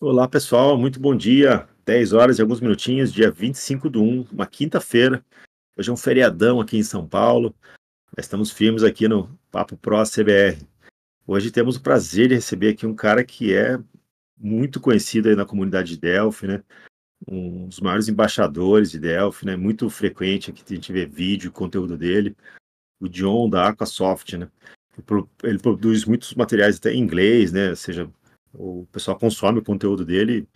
Olá, pessoal, muito bom dia. 10 horas e alguns minutinhos, dia 25 do 1, uma quinta-feira. Hoje é um feriadão aqui em São Paulo. Estamos firmes aqui no Papo Pro CBR. Hoje temos o prazer de receber aqui um cara que é muito conhecido aí na comunidade de Delphi, né? Um dos maiores embaixadores de Delphi, né? Muito frequente aqui a gente vê vídeo, conteúdo dele. O John da Aquasoft, né? Ele produz muitos materiais até em inglês, né? Ou seja, o pessoal consome o conteúdo dele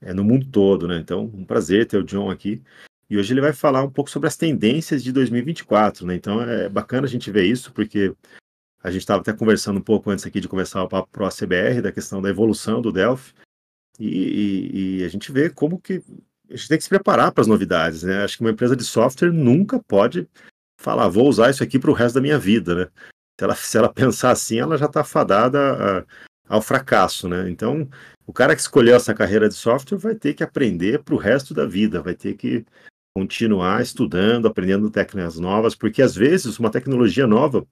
é, no mundo todo, né? Então, um prazer ter o John aqui. E hoje ele vai falar um pouco sobre as tendências de 2024, né? Então é bacana a gente ver isso, porque a gente estava até conversando um pouco antes aqui de começar o papo pro ACBR, da questão da evolução do Delphi, e, e, e a gente vê como que a gente tem que se preparar para as novidades, né? Acho que uma empresa de software nunca pode falar, vou usar isso aqui para o resto da minha vida, né? Se ela, se ela pensar assim, ela já está fadada ao fracasso, né? Então, o cara que escolheu essa carreira de software vai ter que aprender para o resto da vida, vai ter que continuar estudando, aprendendo técnicas novas, porque às vezes uma tecnologia nova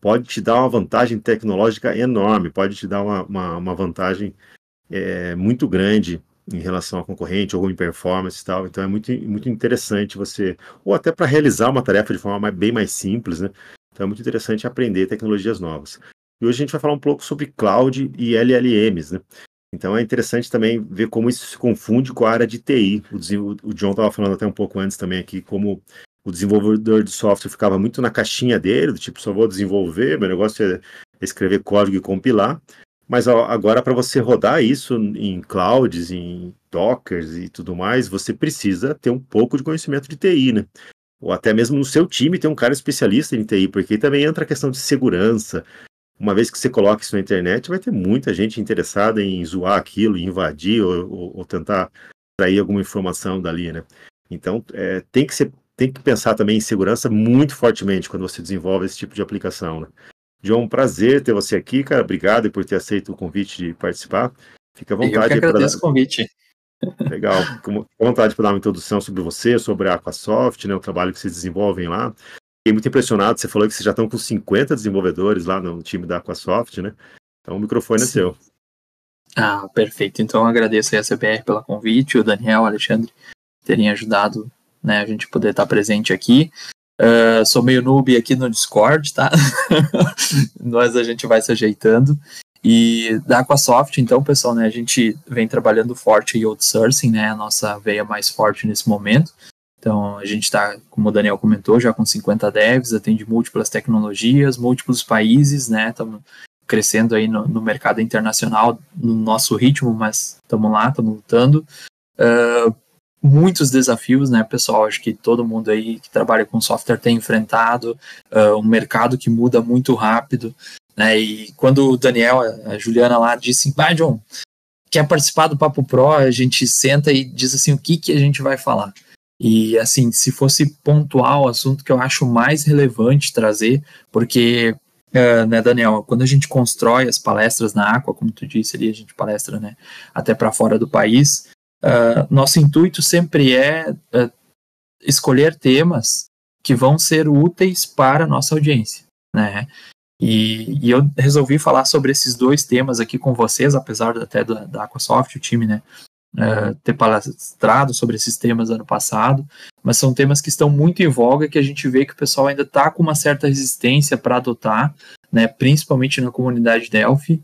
pode te dar uma vantagem tecnológica enorme, pode te dar uma, uma, uma vantagem é, muito grande em relação ao concorrente ou em performance e tal. Então é muito, muito interessante você, ou até para realizar uma tarefa de forma mais, bem mais simples, né? Então é muito interessante aprender tecnologias novas. E hoje a gente vai falar um pouco sobre cloud e LLMs, né? Então é interessante também ver como isso se confunde com a área de TI. O, o John estava falando até um pouco antes também aqui, como o desenvolvedor de software ficava muito na caixinha dele, do tipo, só vou desenvolver, meu negócio é escrever código e compilar. Mas agora, para você rodar isso em clouds, em dockers e tudo mais, você precisa ter um pouco de conhecimento de TI, né? Ou até mesmo no seu time ter um cara especialista em TI, porque também entra a questão de segurança, uma vez que você coloca isso na internet, vai ter muita gente interessada em zoar aquilo, invadir ou, ou, ou tentar trair alguma informação dali, né? Então, é, tem que ser, tem que pensar também em segurança muito fortemente quando você desenvolve esse tipo de aplicação, né? John, um prazer ter você aqui, cara. Obrigado por ter aceito o convite de participar. Fica à vontade. Eu que agradeço pra... o convite. Legal. Fica à vontade para dar uma introdução sobre você, sobre a Aquasoft, né, o trabalho que vocês desenvolvem lá. Fiquei muito impressionado, você falou que vocês já estão com 50 desenvolvedores lá no time da Aquasoft, né? Então o microfone Sim. é seu. Ah, perfeito. Então agradeço a CBR pelo convite, o Daniel, o Alexandre terem ajudado né, a gente poder estar presente aqui. Uh, sou meio noob aqui no Discord, tá? Mas a gente vai se ajeitando. E da Aquasoft, então, pessoal, né, a gente vem trabalhando forte em outsourcing, né, a nossa veia mais forte nesse momento. Então, a gente está, como o Daniel comentou, já com 50 devs, atende múltiplas tecnologias, múltiplos países, né? Estamos crescendo aí no, no, mercado internacional, no nosso ritmo, mas estamos lá, estamos lutando. Uh, muitos desafios, né, pessoal? Acho que todo mundo aí que trabalha com software tem enfrentado uh, um mercado que muda muito rápido, né? E quando o Daniel, a Juliana lá disse, vai, John, quer participar do Papo Pro? A gente senta e diz assim, o que que a gente vai falar? E assim, se fosse pontual o assunto que eu acho mais relevante trazer, porque, uh, né, Daniel, quando a gente constrói as palestras na Aqua, como tu disse ali, a gente palestra, né, até para fora do país, uh, nosso intuito sempre é uh, escolher temas que vão ser úteis para a nossa audiência, né? E, e, eu resolvi falar sobre esses dois temas aqui com vocês, apesar até da, da Aquasoft, o time, né, uh, ter palestrado sobre esses temas ano passado, mas são temas que estão muito em voga que a gente vê que o pessoal ainda está com uma certa resistência para adotar, né, principalmente na comunidade Delphi,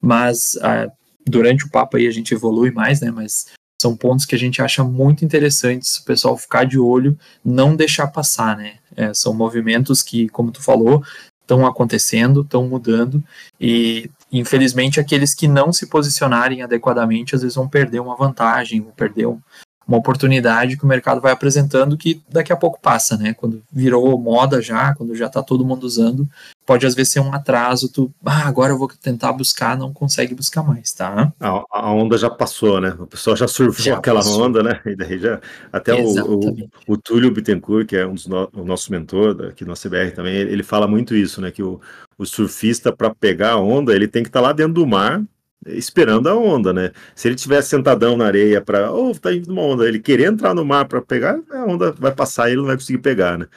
mas uh, durante o papo aí a gente evolui mais, né, mas são pontos que a gente acha muito interessantes o pessoal ficar de olho, não deixar passar, né, é, são movimentos que, como tu falou, estão acontecendo, estão mudando e infelizmente aqueles que não se posicionarem adequadamente às vezes vão perder uma vantagem, vão perder um, uma oportunidade que o mercado vai apresentando que daqui a pouco passa, né? Quando virou moda já, quando já está todo mundo usando, pode às vezes ser um atraso, tu, ah, agora eu vou tentar buscar, não consegue buscar mais, tá? A, a onda já passou, né? O pessoal já surfou já aquela passou. onda, né? E daí já, até o, o, o, Túlio Bittencourt, que é um dos no, o nosso mentor aqui no CBR também, ele fala muito isso, né? Que o, o surfista, para pegar a onda, ele tem que estar tá lá dentro do mar, esperando a onda, né? Se ele tivesse sentadão na areia para, oh, tá indo uma onda, ele querer entrar no mar para pegar, a onda vai passar e ele não vai conseguir pegar, né?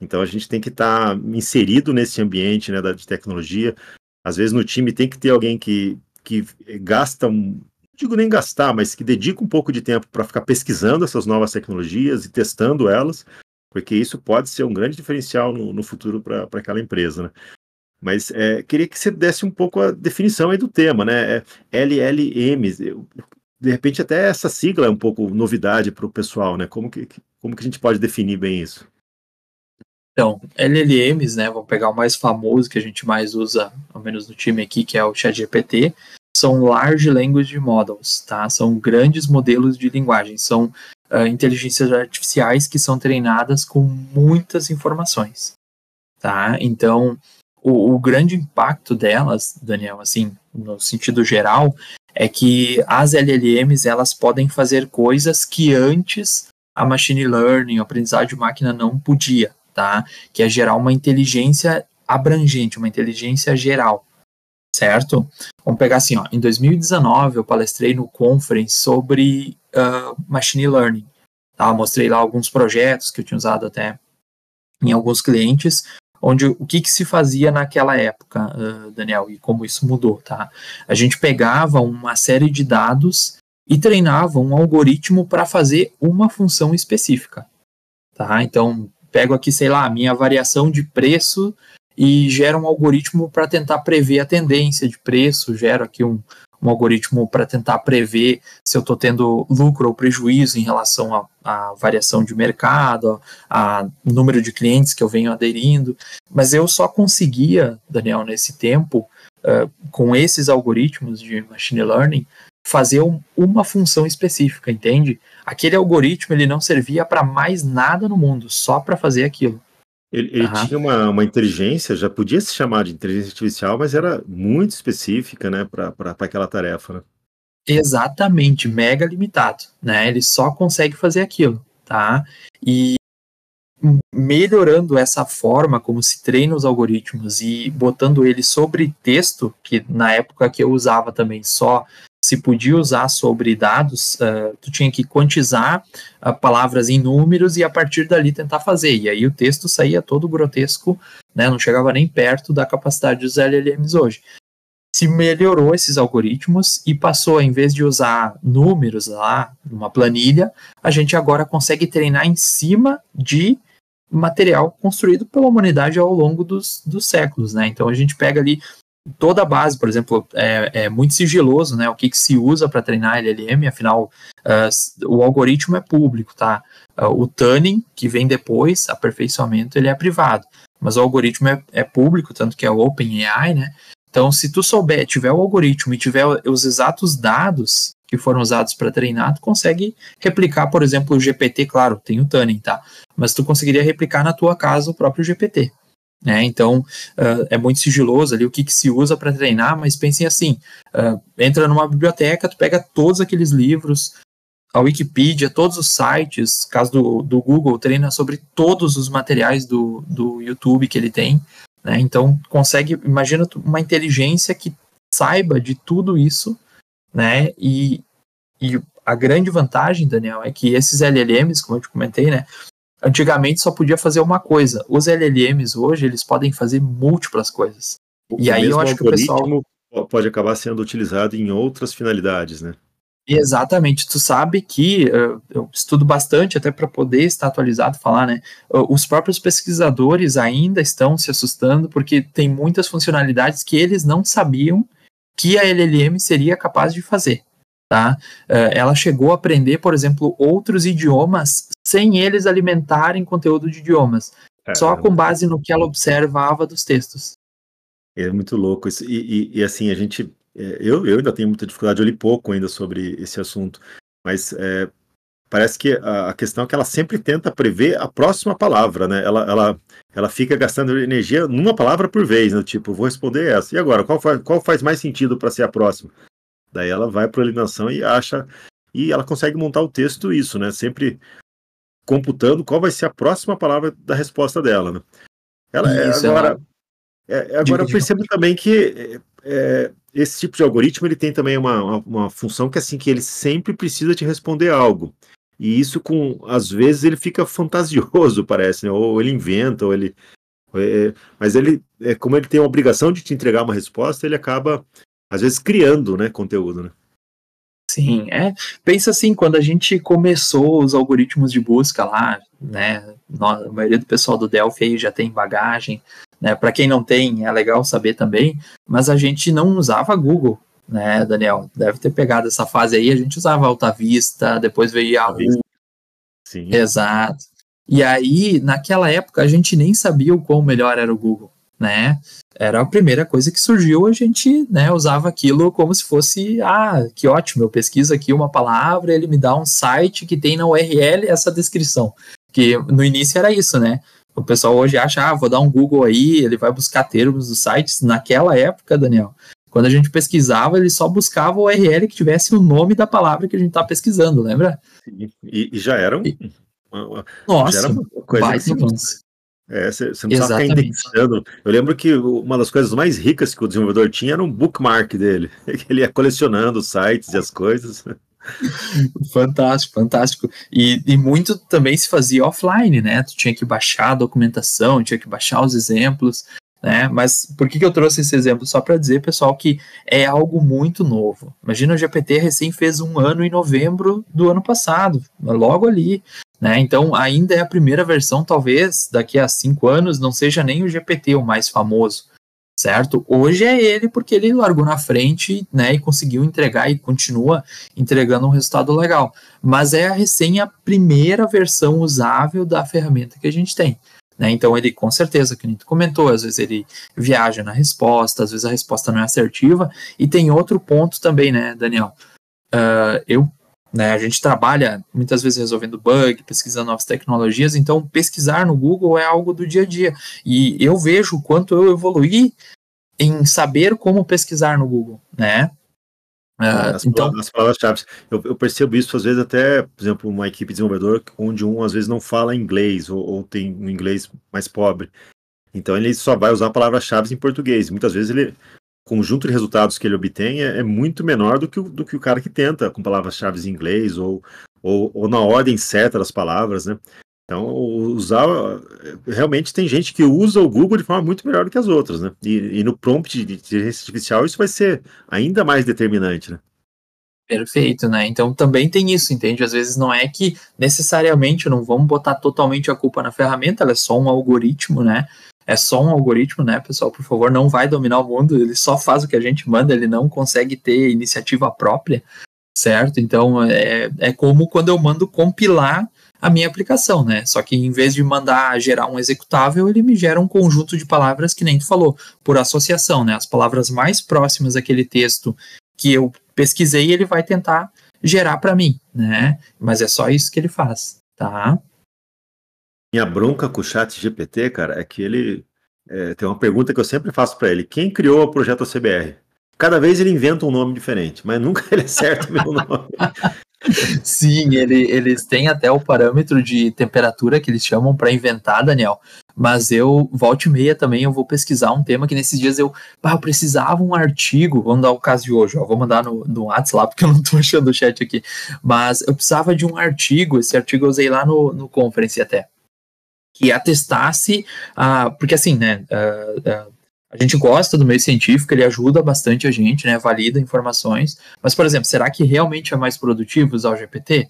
Então a gente tem que estar tá inserido nesse ambiente, né, da de tecnologia. Às vezes no time tem que ter alguém que, que gasta um, digo nem gastar, mas que dedica um pouco de tempo para ficar pesquisando essas novas tecnologias e testando elas, porque isso pode ser um grande diferencial no, no futuro para aquela empresa, né? Mas é, queria que você desse um pouco a definição aí do tema, né? É LLM, de repente até essa sigla é um pouco novidade para o pessoal, né? Como que, como que a gente pode definir bem isso? Então, LLMs, né? Vamos pegar o mais famoso que a gente mais usa, ao menos no time aqui, que é o ChatGPT, são Large Language Models, tá? São grandes modelos de linguagem, são uh, inteligências artificiais que são treinadas com muitas informações, tá? Então, o, o, grande impacto delas, Daniel, assim, no sentido geral, é que as LLMs elas podem fazer coisas que antes a machine learning, a aprendizagem de máquina não podia, tá? Que é gerar uma inteligência abrangente, uma inteligência geral, certo? Vamos pegar assim, ó, em 2019 eu palestrei no conference sobre uh, machine learning, tá? mostrei lá alguns projetos que eu tinha usado até em alguns clientes onde o que, que se fazia naquela época, uh, Daniel, e como isso mudou, tá? A gente pegava uma série de dados e treinava um algoritmo para fazer uma função específica, tá? Então, pego aqui, sei lá, a minha variação de preço e gera um algoritmo para tentar prever a tendência de preço, gero aqui um, um algoritmo para tentar prever se eu estou tendo lucro ou prejuízo em relação à variação de mercado, a, número de clientes que eu venho aderindo. Mas eu só conseguia, Daniel, nesse tempo, uh, com esses algoritmos de machine learning, fazer um, uma função específica, entende? Aquele algoritmo ele não servia para mais nada no mundo, só para fazer aquilo. Ele, ele uhum. tinha uma, uma inteligência, já podia se chamar de inteligência artificial, mas era muito específica, né, para aquela tarefa, né? Exatamente, mega limitado, né? Ele só consegue fazer aquilo, tá? E melhorando essa forma como se treina os algoritmos e botando ele sobre texto, que na época que eu usava também só se podia usar sobre dados, uh, tu tinha que quantizar uh, palavras em números e a partir dali tentar fazer. E aí o texto saía todo grotesco, né, não chegava nem perto da capacidade dos LLMs hoje. Se melhorou esses algoritmos e passou, em vez de usar números lá, numa planilha, a gente agora consegue treinar em cima de material construído pela humanidade ao longo dos, dos séculos, né? Então a gente pega ali toda a base, por exemplo, é, é muito sigiloso, né? O que, que se usa para treinar LLM, afinal, uh, o algoritmo é público, tá? Uh, o tuning, que vem depois, aperfeiçoamento, ele é privado. Mas o algoritmo é, é público, tanto que é OpenAI, né? Então, se tu souber, tiver o algoritmo e tiver os exatos dados que foram usados para treinar, tu consegue replicar, por exemplo, o GPT, claro, tem o tuning, tá? Mas tu conseguiria replicar na tua casa o próprio GPT. Né? Então, uh, é muito sigiloso ali o que, que se usa para treinar, mas pensem assim: uh, entra numa biblioteca, tu pega todos aqueles livros, a Wikipedia, todos os sites, caso do, do Google, treina sobre todos os materiais do, do YouTube que ele tem. Né? Então, consegue, imagina uma inteligência que saiba de tudo isso, né? E, e a grande vantagem, Daniel, é que esses LLMs, como eu te comentei, né? Antigamente só podia fazer uma coisa. Os LLMs hoje, eles podem fazer múltiplas coisas. O e aí eu acho que o pessoal pode acabar sendo utilizado em outras finalidades, né? Exatamente. Tu sabe que uh, eu estudo bastante até para poder estar atualizado, falar, né? Os próprios pesquisadores ainda estão se assustando porque tem muitas funcionalidades que eles não sabiam que a LLM seria capaz de fazer. Tá? Uh, ela chegou a aprender, por exemplo, outros idiomas sem eles alimentarem conteúdo de idiomas, é, só com base no que ela observava dos textos. É muito louco isso. E, e, e assim, a gente. É, eu, eu ainda tenho muita dificuldade, eu li pouco ainda sobre esse assunto, mas é, parece que a, a, questão é que ela sempre tenta prever a próxima palavra, né? Ela, ela, ela fica gastando energia numa palavra por vez, né? Tipo, vou responder essa. E agora, qual faz, qual faz mais sentido para ser a próxima? Daí ela vai para a eliminação e acha. E ela consegue montar o texto isso, né? Sempre computando qual vai ser a próxima palavra da resposta dela. Né? Ela, é, Isso, agora, ela... é, agora eu percebo também que é, esse tipo de algoritmo ele tem também uma, uma, uma, função que é assim que ele sempre precisa te responder algo. E isso com às vezes ele fica fantasioso, parece, né? ou ele inventa, ou ele. É, mas ele, é, como ele tem a obrigação de te entregar uma resposta, ele acaba às vezes criando, né, conteúdo, né? Sim, é. Pensa assim, quando a gente começou os algoritmos de busca lá, né? A maioria do pessoal do Delphi aí já tem bagagem, né? Para quem não tem, é legal saber também, mas a gente não usava Google, né, Daniel? Deve ter pegado essa fase aí, a gente usava Alta Vista, depois veio Yahoo. Sim. Exato. E aí, naquela época, a gente nem sabia o quão melhor era o Google, né? Era a primeira coisa que surgiu, a gente né, usava aquilo como se fosse, ah, que ótimo, eu pesquiso aqui uma palavra, ele me dá um site que tem na URL essa descrição. Que no início era isso, né? O pessoal hoje acha, ah, vou dar um Google aí, ele vai buscar termos dos sites. Naquela época, Daniel, quando a gente pesquisava, ele só buscava o URL que tivesse o nome da palavra que a gente está pesquisando, lembra? E, e, já era um, uma, Nossa, já era uma coisa é, você, você não precisava ficar indexando. Eu lembro que uma das coisas mais ricas que o desenvolvedor tinha era um bookmark dele. Ele ia colecionando os sites e as coisas. fantástico, fantástico. E, e muito também se fazia offline, né? Tu tinha que baixar a documentação, tinha que baixar os exemplos, né? Mas por que, que eu trouxe esse exemplo? Só para dizer, pessoal, que é algo muito novo. Imagina o GPT recém fez um ano em novembro do ano passado, logo ali. Né? Então, ainda é a primeira versão, talvez daqui a cinco anos não seja nem o GPT o mais famoso, certo? Hoje é ele porque ele largou na frente, né, e conseguiu entregar e continua entregando um resultado legal. Mas é a recém a primeira versão usável da ferramenta que a gente tem. Né? Então ele com certeza, que gente comentou, às vezes ele viaja na resposta, às vezes a resposta não é assertiva. E tem outro ponto também, né, Daniel? Uh, eu né, a gente trabalha muitas vezes resolvendo bug, pesquisando novas tecnologias, então pesquisar no Google é algo do dia a dia. E eu vejo o quanto eu evoluí em saber como pesquisar no Google, né? Uh, as, então, as palavras-chave. Eu, eu, percebo isso às vezes até, por exemplo, uma equipe de desenvolvedor onde um às vezes não fala inglês ou, ou tem um inglês mais pobre. Então ele só vai usar palavras-chave em português. Muitas vezes ele, conjunto de resultados que ele obtém é, é muito menor do que, o, do que o cara que tenta com palavras-chave em inglês ou, ou, ou na ordem certa das palavras, né? Então, usar. Realmente tem gente que usa o Google de forma muito melhor do que as outras, né? E, e no prompt de inteligência artificial isso vai ser ainda mais determinante, né? Perfeito, né? Então também tem isso, entende? Às vezes não é que necessariamente não vamos botar totalmente a culpa na ferramenta, ela é só um algoritmo, né? É só um algoritmo, né, pessoal? Por favor, não vai dominar o mundo, ele só faz o que a gente manda, ele não consegue ter iniciativa própria, certo? Então é, é como quando eu mando compilar a minha aplicação, né? Só que em vez de mandar gerar um executável, ele me gera um conjunto de palavras que nem tu falou, por associação, né? As palavras mais próximas daquele texto que eu pesquisei, ele vai tentar gerar para mim, né? Mas é só isso que ele faz, tá? Minha bronca com o chat GPT, cara, é que ele é, tem uma pergunta que eu sempre faço para ele: quem criou o projeto CBR? Cada vez ele inventa um nome diferente, mas nunca ele acerta o meu nome. Sim, ele, eles têm até o parâmetro de temperatura que eles chamam para inventar, Daniel. Mas eu, volta e meia também, eu vou pesquisar um tema que nesses dias eu, pá, eu precisava um artigo, vamos dar o caso de hoje, ó, vou mandar no, no WhatsApp porque eu não tô achando o chat aqui, mas eu precisava de um artigo, esse artigo eu usei lá no, no conference até, que atestasse, uh, porque assim, né, uh, uh, a gente gosta do meio científico, ele ajuda bastante a gente, né, valida informações, mas, por exemplo, será que realmente é mais produtivo usar o GPT?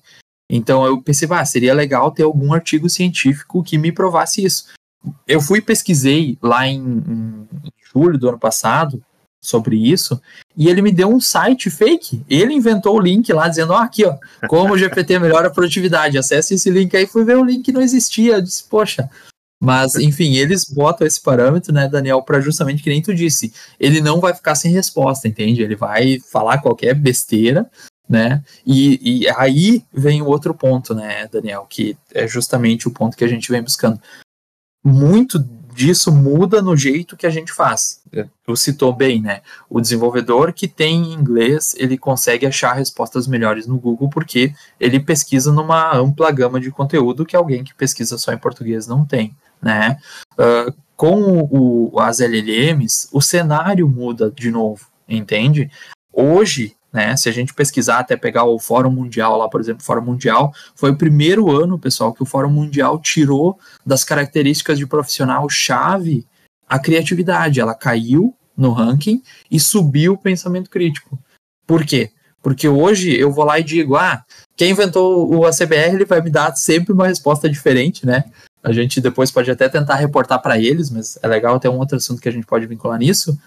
Então eu pensei, ah, seria legal ter algum artigo científico que me provasse isso. Eu fui pesquisei lá em, em julho do ano passado sobre isso, e ele me deu um site fake. Ele inventou o link lá dizendo, ó, oh, aqui, ó, como o GPT melhora a produtividade. Acesse esse link aí, fui ver o link não existia. Eu disse, poxa, mas, enfim, eles botam esse parâmetro, né, Daniel, para justamente que nem tu disse, ele não vai ficar sem resposta, entende? Ele vai falar qualquer besteira, né? E, e aí vem o outro ponto, né, Daniel, que é justamente o ponto que a gente vem buscando. Muito disso muda no jeito que a gente faz. Tu citou bem, né? O desenvolvedor que tem inglês, ele consegue achar respostas melhores no Google porque ele pesquisa numa ampla gama de conteúdo que alguém que pesquisa só em português não tem né? Uh, com o, as LLMs, o cenário muda de novo, entende? Hoje, né, se a gente pesquisar até pegar o Fórum Mundial lá, por exemplo, o Fórum Mundial, foi o primeiro ano, pessoal, que o Fórum Mundial tirou das características de profissional chave a criatividade. Ela caiu no ranking e subiu o pensamento crítico. Por quê? Porque hoje eu vou lá e digo, ah, quem inventou o ACBR, ele vai me dar sempre uma resposta diferente, né? A gente depois pode até tentar reportar para eles, mas é legal ter um outro assunto que a gente pode vincular nisso.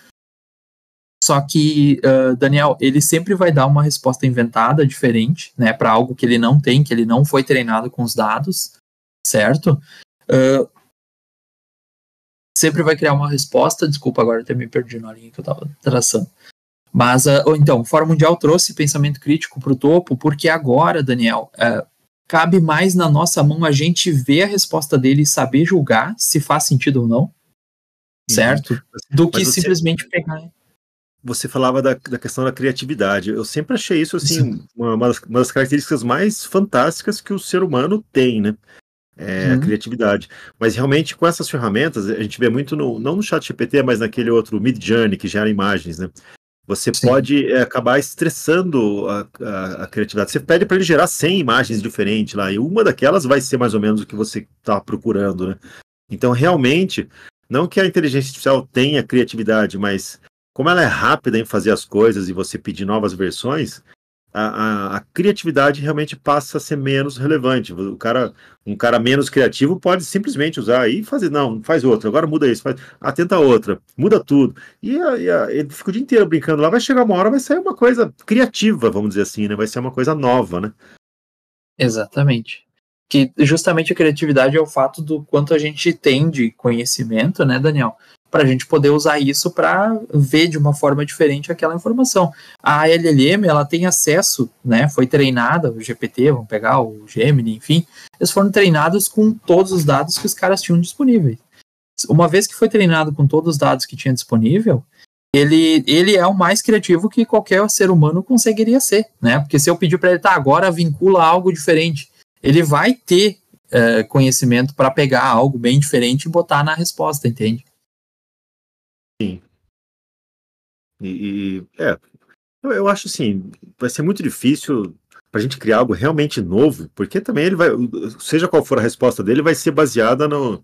Só que, uh, Daniel, ele sempre vai dar uma resposta inventada, diferente, né, para algo que ele não tem, que ele não foi treinado com os dados, certo? Uh, sempre vai criar uma resposta. Desculpa, agora até me perdi na linha que eu estava traçando. Mas, uh, ou então, o Fórum Mundial trouxe pensamento crítico para o topo, porque agora, Daniel, uh, cabe mais na nossa mão a gente ver a resposta dele e saber julgar se faz sentido ou não, certo? Do que você, simplesmente pegar. Você falava da, da questão da criatividade. Eu sempre achei isso, assim, uma, uma, das, uma das características mais fantásticas que o ser humano tem, né? é, uhum. a criatividade. Mas realmente com essas ferramentas, a gente vê muito no, não no chat GPT, mas naquele outro Mid Journey que gera imagens, né? Você Sim. pode é, acabar estressando a, a, a, criatividade. Você pede para ele gerar 100 imagens diferentes lá, e uma daquelas vai ser mais ou menos o que você está procurando, né? Então, realmente, não que a inteligência artificial tenha criatividade, mas como ela é rápida em fazer as coisas e você pedir novas versões, a, a, a, criatividade realmente passa a ser menos relevante. O cara, um cara menos criativo pode simplesmente usar e fazer, não, faz outra, agora muda isso, faz, atenta outra, muda tudo. E, e ele fica o dia inteiro brincando lá, vai chegar uma hora, vai sair uma coisa criativa, vamos dizer assim, né? Vai ser uma coisa nova, né? Exatamente. Que justamente a criatividade é o fato do quanto a gente tem de conhecimento, né, Daniel? Para a gente poder usar isso para ver de uma forma diferente aquela informação. A LLM ela tem acesso, né? Foi treinada, o GPT, vamos pegar o Gemini, enfim, eles foram treinados com todos os dados que os caras tinham disponíveis. Uma vez que foi treinado com todos os dados que tinha disponível, ele, ele é o mais criativo que qualquer ser humano conseguiria ser, né? Porque se eu pedir para ele, tá, agora vincula algo diferente, ele vai ter é, conhecimento para pegar algo bem diferente e botar na resposta, entende? E, e é, eu, acho assim, vai ser muito difícil para a gente criar algo realmente novo, porque também ele vai, seja qual for a resposta dele, vai ser baseada no,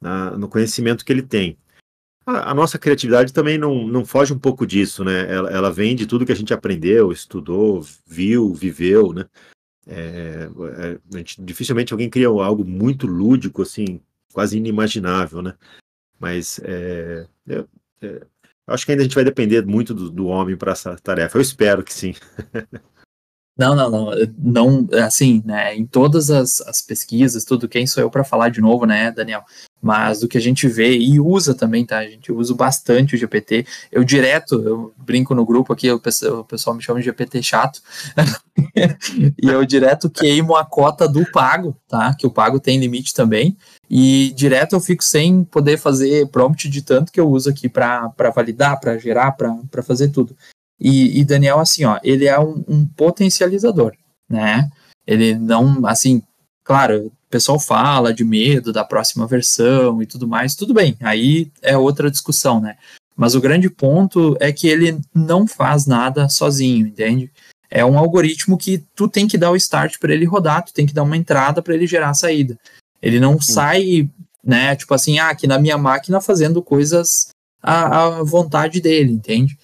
na, no conhecimento que ele tem. A, a, nossa criatividade também não, não foge um pouco disso, né? Ela, ela vem de tudo que a gente aprendeu, estudou, viu, viveu, né? É, é, gente, dificilmente alguém cria algo muito lúdico, assim, quase inimaginável, né? Mas é, eu, é, acho que ainda a gente vai depender muito do, do homem para essa tarefa. Eu espero que sim. Não, não, não, não, assim, né, em todas as, as pesquisas, tudo, quem sou eu para falar de novo, né, Daniel? Mas do que a gente vê e usa também, tá? A gente usa bastante o GPT. Eu direto, eu brinco no grupo aqui, o pessoal, o pessoal me chama de GPT chato. e eu direto queimo a cota do pago, tá? Que o pago tem limite também. E direto eu fico sem poder fazer prompt de tanto que eu uso aqui para validar, para gerar, para fazer tudo. E, e, Daniel, assim, ó, ele é um, um, potencializador, né? Ele não, assim, claro, o pessoal fala de medo da próxima versão e tudo mais, tudo bem, aí é outra discussão, né? Mas o grande ponto é que ele não faz nada sozinho, entende? É um algoritmo que tu tem que dar o start para ele rodar, tu tem que dar uma entrada para ele gerar a saída. Ele não sai, né, tipo assim, ah, aqui na minha máquina fazendo coisas à, à vontade dele, entende?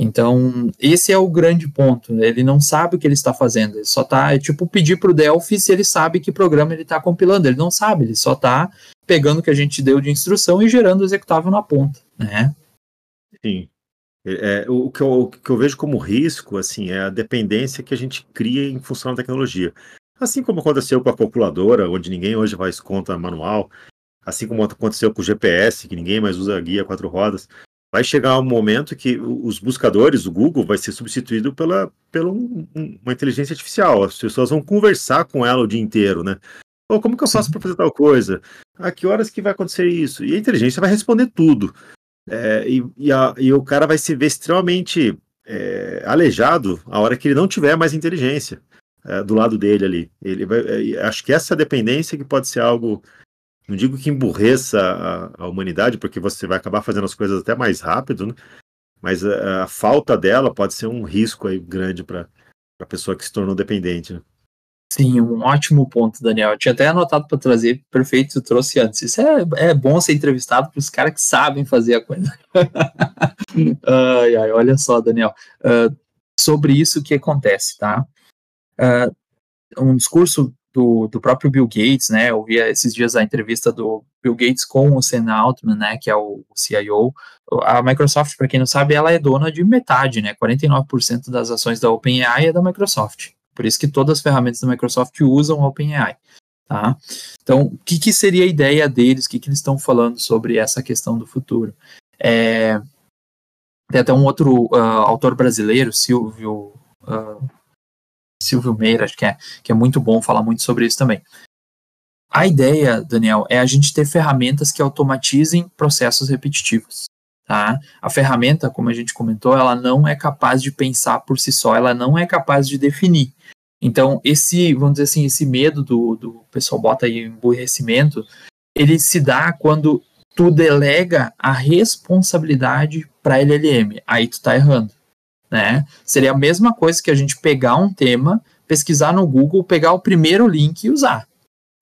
Então, esse é o grande ponto. Né? Ele não sabe o que ele está fazendo. Ele só está, é tipo pedir para o Delphi se ele sabe que programa ele está compilando. Ele não sabe, ele só está pegando o que a gente deu de instrução e gerando o executável na ponta, né? Sim. É, é o, que eu, o que eu vejo como risco, assim, é a dependência que a gente cria em função da tecnologia. Assim como aconteceu com a calculadora, onde ninguém hoje faz conta manual, assim como aconteceu com o GPS, que ninguém mais usa guia quatro rodas vai chegar um momento que os buscadores, o Google, vai ser substituído pela, pela um, uma inteligência artificial. As pessoas vão conversar com ela o dia inteiro, né? Ou como que eu faço para fazer tal coisa? A que horas que vai acontecer isso? E a inteligência vai responder tudo. É, e, e, a, e, o cara vai se ver extremamente é, aleijado a hora que ele não tiver mais inteligência é, do lado dele ali. Ele vai, é, acho que essa dependência que pode ser algo não digo que emburreça a, a, humanidade, porque você vai acabar fazendo as coisas até mais rápido, né? mas a, a falta dela pode ser um risco aí grande para a pessoa que se tornou dependente. Né? Sim, um ótimo ponto, Daniel. Eu tinha até anotado para trazer, perfeito, tu trouxe antes. Isso é, é bom ser entrevistado para os caras que sabem fazer a coisa. ai, ai, olha só, Daniel. Uh, sobre isso que acontece, tá? Uh, um discurso do, do próprio Bill Gates, né? Eu vi esses dias a entrevista do Bill Gates com o Sam Altman, né? Que é o CIO. A Microsoft, para quem não sabe, ela é dona de metade, né? 49% das ações da OpenAI é da Microsoft. Por isso que todas as ferramentas da Microsoft usam a OpenAI. Tá? Então, o que, que, seria a ideia deles? O que, que eles estão falando sobre essa questão do futuro? É, tem até um outro uh, autor brasileiro, Silvio, uh, Silvio Meira, acho que é, que é muito bom falar muito sobre isso também. A ideia, Daniel, é a gente ter ferramentas que automatizem processos repetitivos. Tá? A ferramenta, como a gente comentou, ela não é capaz de pensar por si só, ela não é capaz de definir. Então, esse, vamos dizer assim, esse medo do, do pessoal bota aí emburrecimento, ele se dá quando tu delega a responsabilidade para LLM. Aí tu tá errando, né? Seria a mesma coisa que a gente pegar um tema, pesquisar no Google, pegar o primeiro link e usar.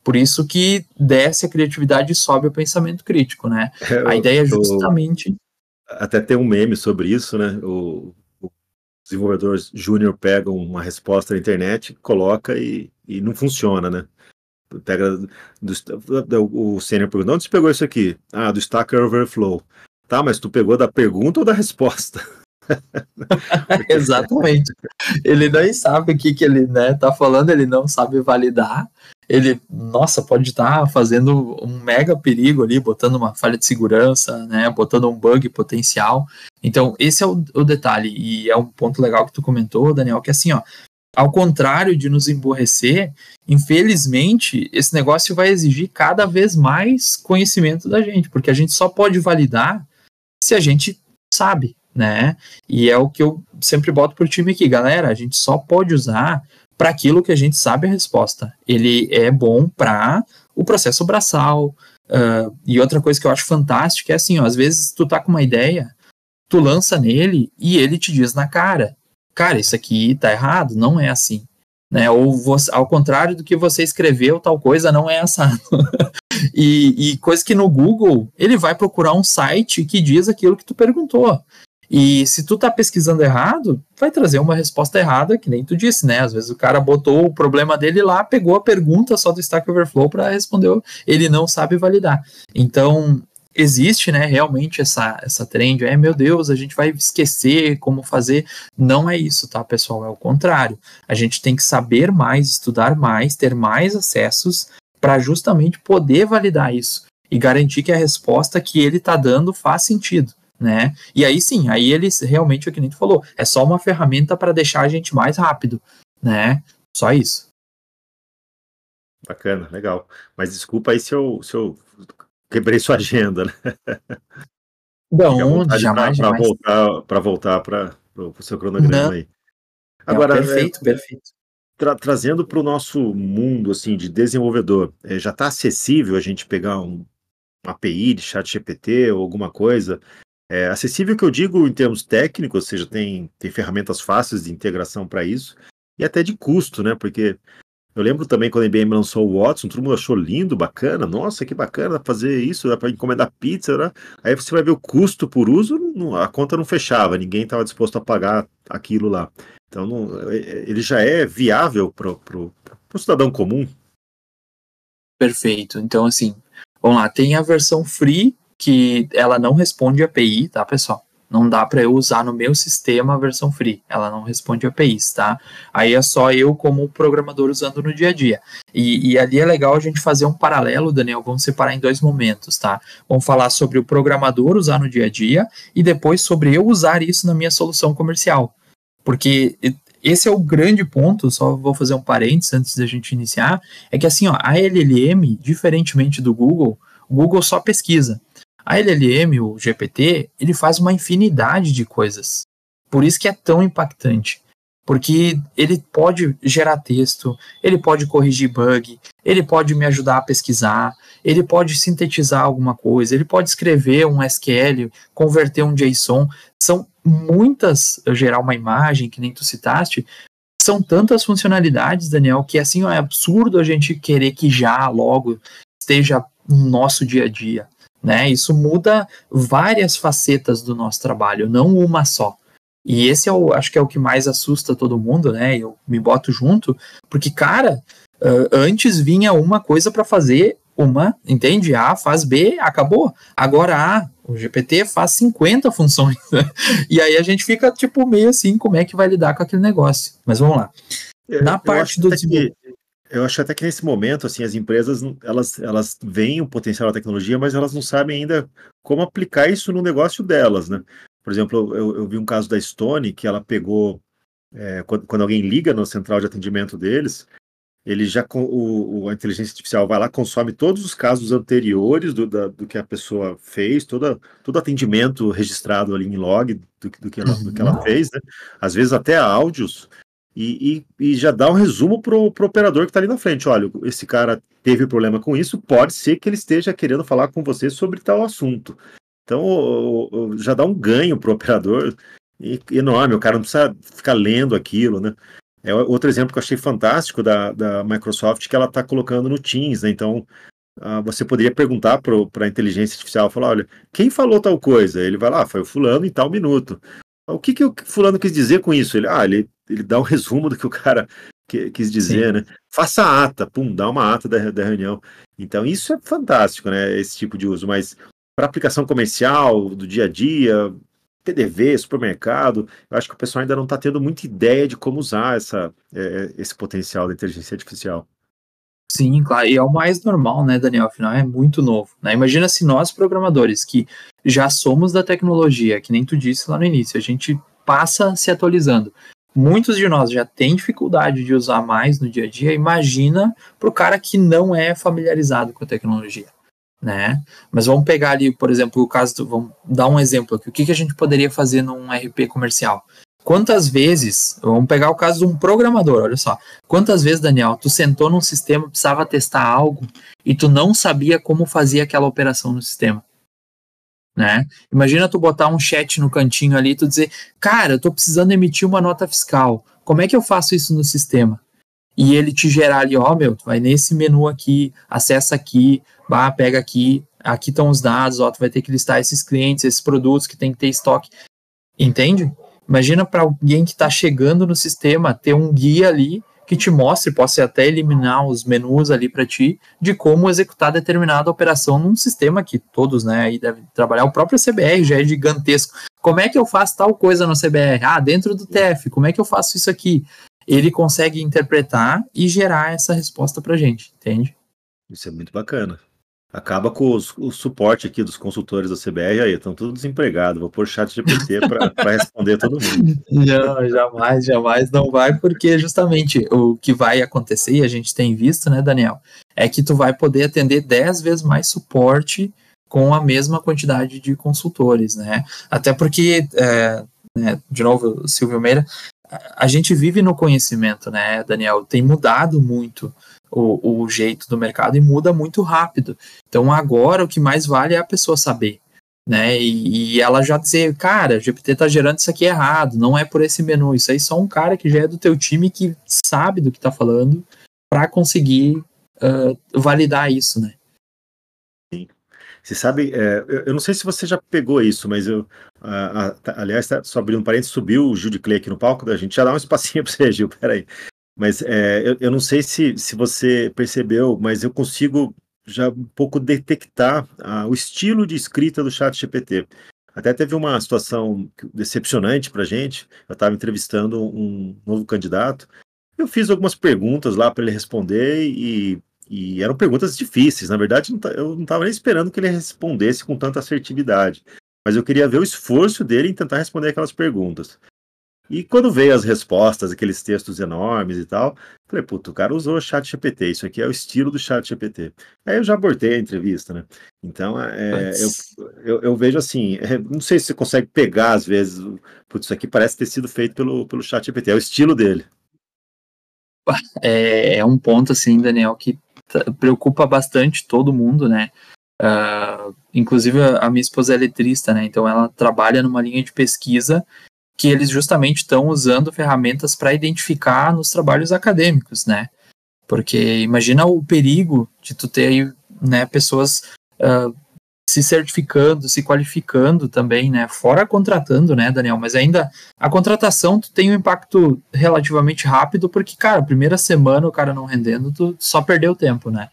Por isso que desce a criatividade e sobe o pensamento crítico, né? É, a ideia é justamente. Até tem um meme sobre isso, né? O, o desenvolvedor júnior pega uma resposta na internet, coloca e, e não funciona, né? Pega do, o sênior pergunta, onde você pegou isso aqui? Ah, do Stack Overflow. Tá, mas tu pegou da pergunta ou da resposta? Exatamente. Ele nem sabe o que, que ele né, tá falando, ele não sabe validar. Ele, nossa, pode estar tá fazendo um mega perigo ali, botando uma falha de segurança, né, botando um bug potencial. Então, esse é o, o detalhe, e é um ponto legal que tu comentou, Daniel, que assim, ó, ao contrário de nos emborrecer, infelizmente, esse negócio vai exigir cada vez mais conhecimento da gente, porque a gente só pode validar se a gente sabe, né? E é o que eu sempre boto pro time aqui, galera, a gente só pode usar para aquilo que a gente sabe a resposta. Ele é bom para o processo braçal. Uh, e outra coisa que eu acho fantástica é assim, ó, às vezes tu tá com uma ideia, tu lança nele e ele te diz na cara, cara, isso aqui tá errado, não é assim. Né? Ou você, ao contrário do que você escreveu, tal coisa não é assado. e, e coisa que no Google ele vai procurar um site que diz aquilo que tu perguntou. E se tu tá pesquisando errado, vai trazer uma resposta errada, que nem tu disse, né? Às vezes o cara botou o problema dele lá, pegou a pergunta só do Stack Overflow para responder, ele não sabe validar. Então, existe, né, realmente essa, essa trend, é, meu Deus, a gente vai esquecer como fazer. Não é isso, tá, pessoal? É o contrário. A gente tem que saber mais, estudar mais, ter mais acessos para justamente poder validar isso e garantir que a resposta que ele está dando faz sentido. Né? E aí sim, aí eles realmente, o que nem tu falou, é só uma ferramenta para deixar a gente mais rápido, né? Só isso. Bacana, legal. Mas desculpa aí se eu, se eu quebrei sua agenda, né? Não, jamais, Para voltar para voltar para o seu cronograma Não. aí. Agora, Não, perfeito, é, perfeito. Tra trazendo para o nosso mundo assim de desenvolvedor, é, já está acessível a gente pegar um, uma API de chat GPT ou alguma coisa? É, acessível que eu digo em termos técnicos, ou seja, tem, tem ferramentas fáceis de integração para isso, e até de custo, né? Porque eu lembro também quando a IBM lançou o Watson, todo mundo achou lindo, bacana, nossa, que bacana fazer isso, dá para encomendar pizza, né? Aí você vai ver o custo por uso, não, a conta não fechava, ninguém estava disposto a pagar aquilo lá. Então não, é, é, ele já é viável para o cidadão comum. Perfeito. Então, assim, vamos lá, tem a versão free, que ela não responde API, tá, pessoal? Não dá para eu usar no meu sistema a versão free, ela não responde APIs, tá? Aí é só eu como programador usando no dia a dia. E, e, ali é legal a gente fazer um paralelo, Daniel, vamos separar em dois momentos, tá? Vamos falar sobre o programador usar no dia a dia e depois sobre eu usar isso na minha solução comercial. Porque esse é o grande ponto, só vou fazer um parênteses antes da gente iniciar, é que assim, ó, a LLM, diferentemente do Google, o Google só pesquisa. A LLM, o GPT, ele faz uma infinidade de coisas. Por isso que é tão impactante. Porque ele pode gerar texto, ele pode corrigir bug, ele pode me ajudar a pesquisar, ele pode sintetizar alguma coisa, ele pode escrever um SQL, converter um JSON. São muitas, gerar uma imagem, que nem tu citaste, são tantas funcionalidades, Daniel, que assim é absurdo a gente querer que já logo esteja no nosso dia a dia. Né? Isso muda várias facetas do nosso trabalho, não uma só. E esse é o, acho que é o que mais assusta todo mundo, né? Eu me boto junto, porque, cara, antes vinha uma coisa para fazer uma, entende? A faz B, acabou. Agora A, o GPT faz 50 funções. Né? E aí a gente fica, tipo, meio assim, como é que vai lidar com aquele negócio? Mas vamos lá. Na eu parte do desenvolvimento. Eu acho até que nesse momento, assim, as empresas, elas, elas veem o potencial da tecnologia, mas elas não sabem ainda como aplicar isso no negócio delas, né? Por exemplo, eu, eu vi um caso da Stone, que ela pegou, é, quando, quando, alguém liga no central de atendimento deles, ele já, o, o, a inteligência artificial vai lá, consome todos os casos anteriores do, da, do que a pessoa fez, todo, todo atendimento registrado ali em log do, do, que, ela, do que ela uhum. fez, né? Às vezes até áudios, e, e, e, já dá um resumo para o operador que está ali na frente. Olha, esse cara teve problema com isso, pode ser que ele esteja querendo falar com você sobre tal assunto. Então já dá um ganho para o operador enorme, o cara não precisa ficar lendo aquilo, né? É outro exemplo que eu achei fantástico da, da Microsoft que ela está colocando no Teams, né? Então uh, você poderia perguntar para a inteligência artificial, falar, olha, quem falou tal coisa? Ele vai lá, ah, foi o fulano em tal minuto. O que, que o fulano quis dizer com isso? Ele, ah, ele, ele dá um resumo do que o cara que, quis dizer, Sim. né? Faça a ata, pum, dá uma ata da, da reunião. Então, isso é fantástico, né? Esse tipo de uso. Mas para aplicação comercial, do dia a dia, PDV, supermercado, eu acho que o pessoal ainda não está tendo muita ideia de como usar essa, é, esse potencial da inteligência artificial. Sim, claro, e é o mais normal, né, Daniel? Afinal, é muito novo. Né? Imagina se nós, programadores, que já somos da tecnologia, que nem tu disse lá no início, a gente passa se atualizando. Muitos de nós já têm dificuldade de usar mais no dia a dia. Imagina para o cara que não é familiarizado com a tecnologia, né? Mas vamos pegar ali, por exemplo, o caso, do, vamos dar um exemplo aqui. O que, que a gente poderia fazer num RP comercial? Quantas vezes, vamos pegar o caso de um programador, olha só. Quantas vezes, Daniel, tu sentou num sistema, precisava testar algo e tu não sabia como fazia aquela operação no sistema? Né? Imagina tu botar um chat no cantinho ali e tu dizer, cara, eu tô precisando emitir uma nota fiscal. Como é que eu faço isso no sistema? E ele te gerar ali, ó, oh, meu, tu vai nesse menu aqui, acessa aqui, bah, pega aqui, aqui estão os dados, ó, tu vai ter que listar esses clientes, esses produtos que tem que ter estoque. Entende? Imagina para alguém que está chegando no sistema ter um guia ali que te mostre, possa até eliminar os menus ali para ti, de como executar determinada operação num sistema que todos, né, aí devem trabalhar. O próprio CBR já é gigantesco. Como é que eu faço tal coisa no CBR? Ah, dentro do TF, como é que eu faço isso aqui? Ele consegue interpretar e gerar essa resposta para gente, entende? Isso é muito bacana. Acaba com os, o suporte aqui dos consultores da CBR aí, estão todos desempregados. Vou pôr chat GPT para responder todo mundo. Não, jamais, jamais não vai, porque justamente o que vai acontecer, e a gente tem visto, né, Daniel, é que tu vai poder atender 10 vezes mais suporte com a mesma quantidade de consultores, né? Até porque, é, né, de novo, Silvio Meira, a gente vive no conhecimento, né, Daniel? Tem mudado muito o, o jeito do mercado e muda muito rápido. Então agora o que mais vale é a pessoa saber. Né, e, e ela já dizer, cara, GPT está gerando isso aqui errado, não é por esse menu, isso aí só um cara que já é do teu time que sabe do que está falando para conseguir uh, validar isso, né? Sim. Você sabe, é, eu, eu, não sei se você já pegou isso, mas eu, uh, uh, aliás, tá, só abrindo um parênteses, subiu o Gil de Clay aqui no palco, da gente já dá um espacinho para você, Gil, peraí. Mas é, eu, eu, não sei se, se você percebeu, mas eu consigo já um pouco detectar ah, o estilo de escrita do chat GPT. Até teve uma situação decepcionante para a gente. Eu estava entrevistando um novo candidato. Eu fiz algumas perguntas lá para ele responder e, e, eram perguntas difíceis. Na verdade, eu não estava nem esperando que ele respondesse com tanta assertividade. Mas eu queria ver o esforço dele em tentar responder aquelas perguntas. E quando veio as respostas, aqueles textos enormes e tal, falei, puto, o cara usou o chat GPT, isso aqui é o estilo do chat GPT. Aí eu já abortei a entrevista, né? Então, é, eu, eu, eu, vejo assim, é, não sei se você consegue pegar, às vezes, putz, isso aqui parece ter sido feito pelo, pelo chat GPT, é o estilo dele. É, é um ponto, assim, Daniel, que preocupa bastante todo mundo, né? Uh, inclusive a minha esposa é letrista, né? Então ela trabalha numa linha de pesquisa que eles justamente estão usando ferramentas para identificar nos trabalhos acadêmicos, né? Porque imagina o perigo de tu ter aí, né, pessoas uh, se certificando, se qualificando também, né? Fora contratando, né, Daniel? Mas ainda a contratação tu tem um impacto relativamente rápido, porque, cara, primeira semana o cara não rendendo, tu só perdeu tempo, né?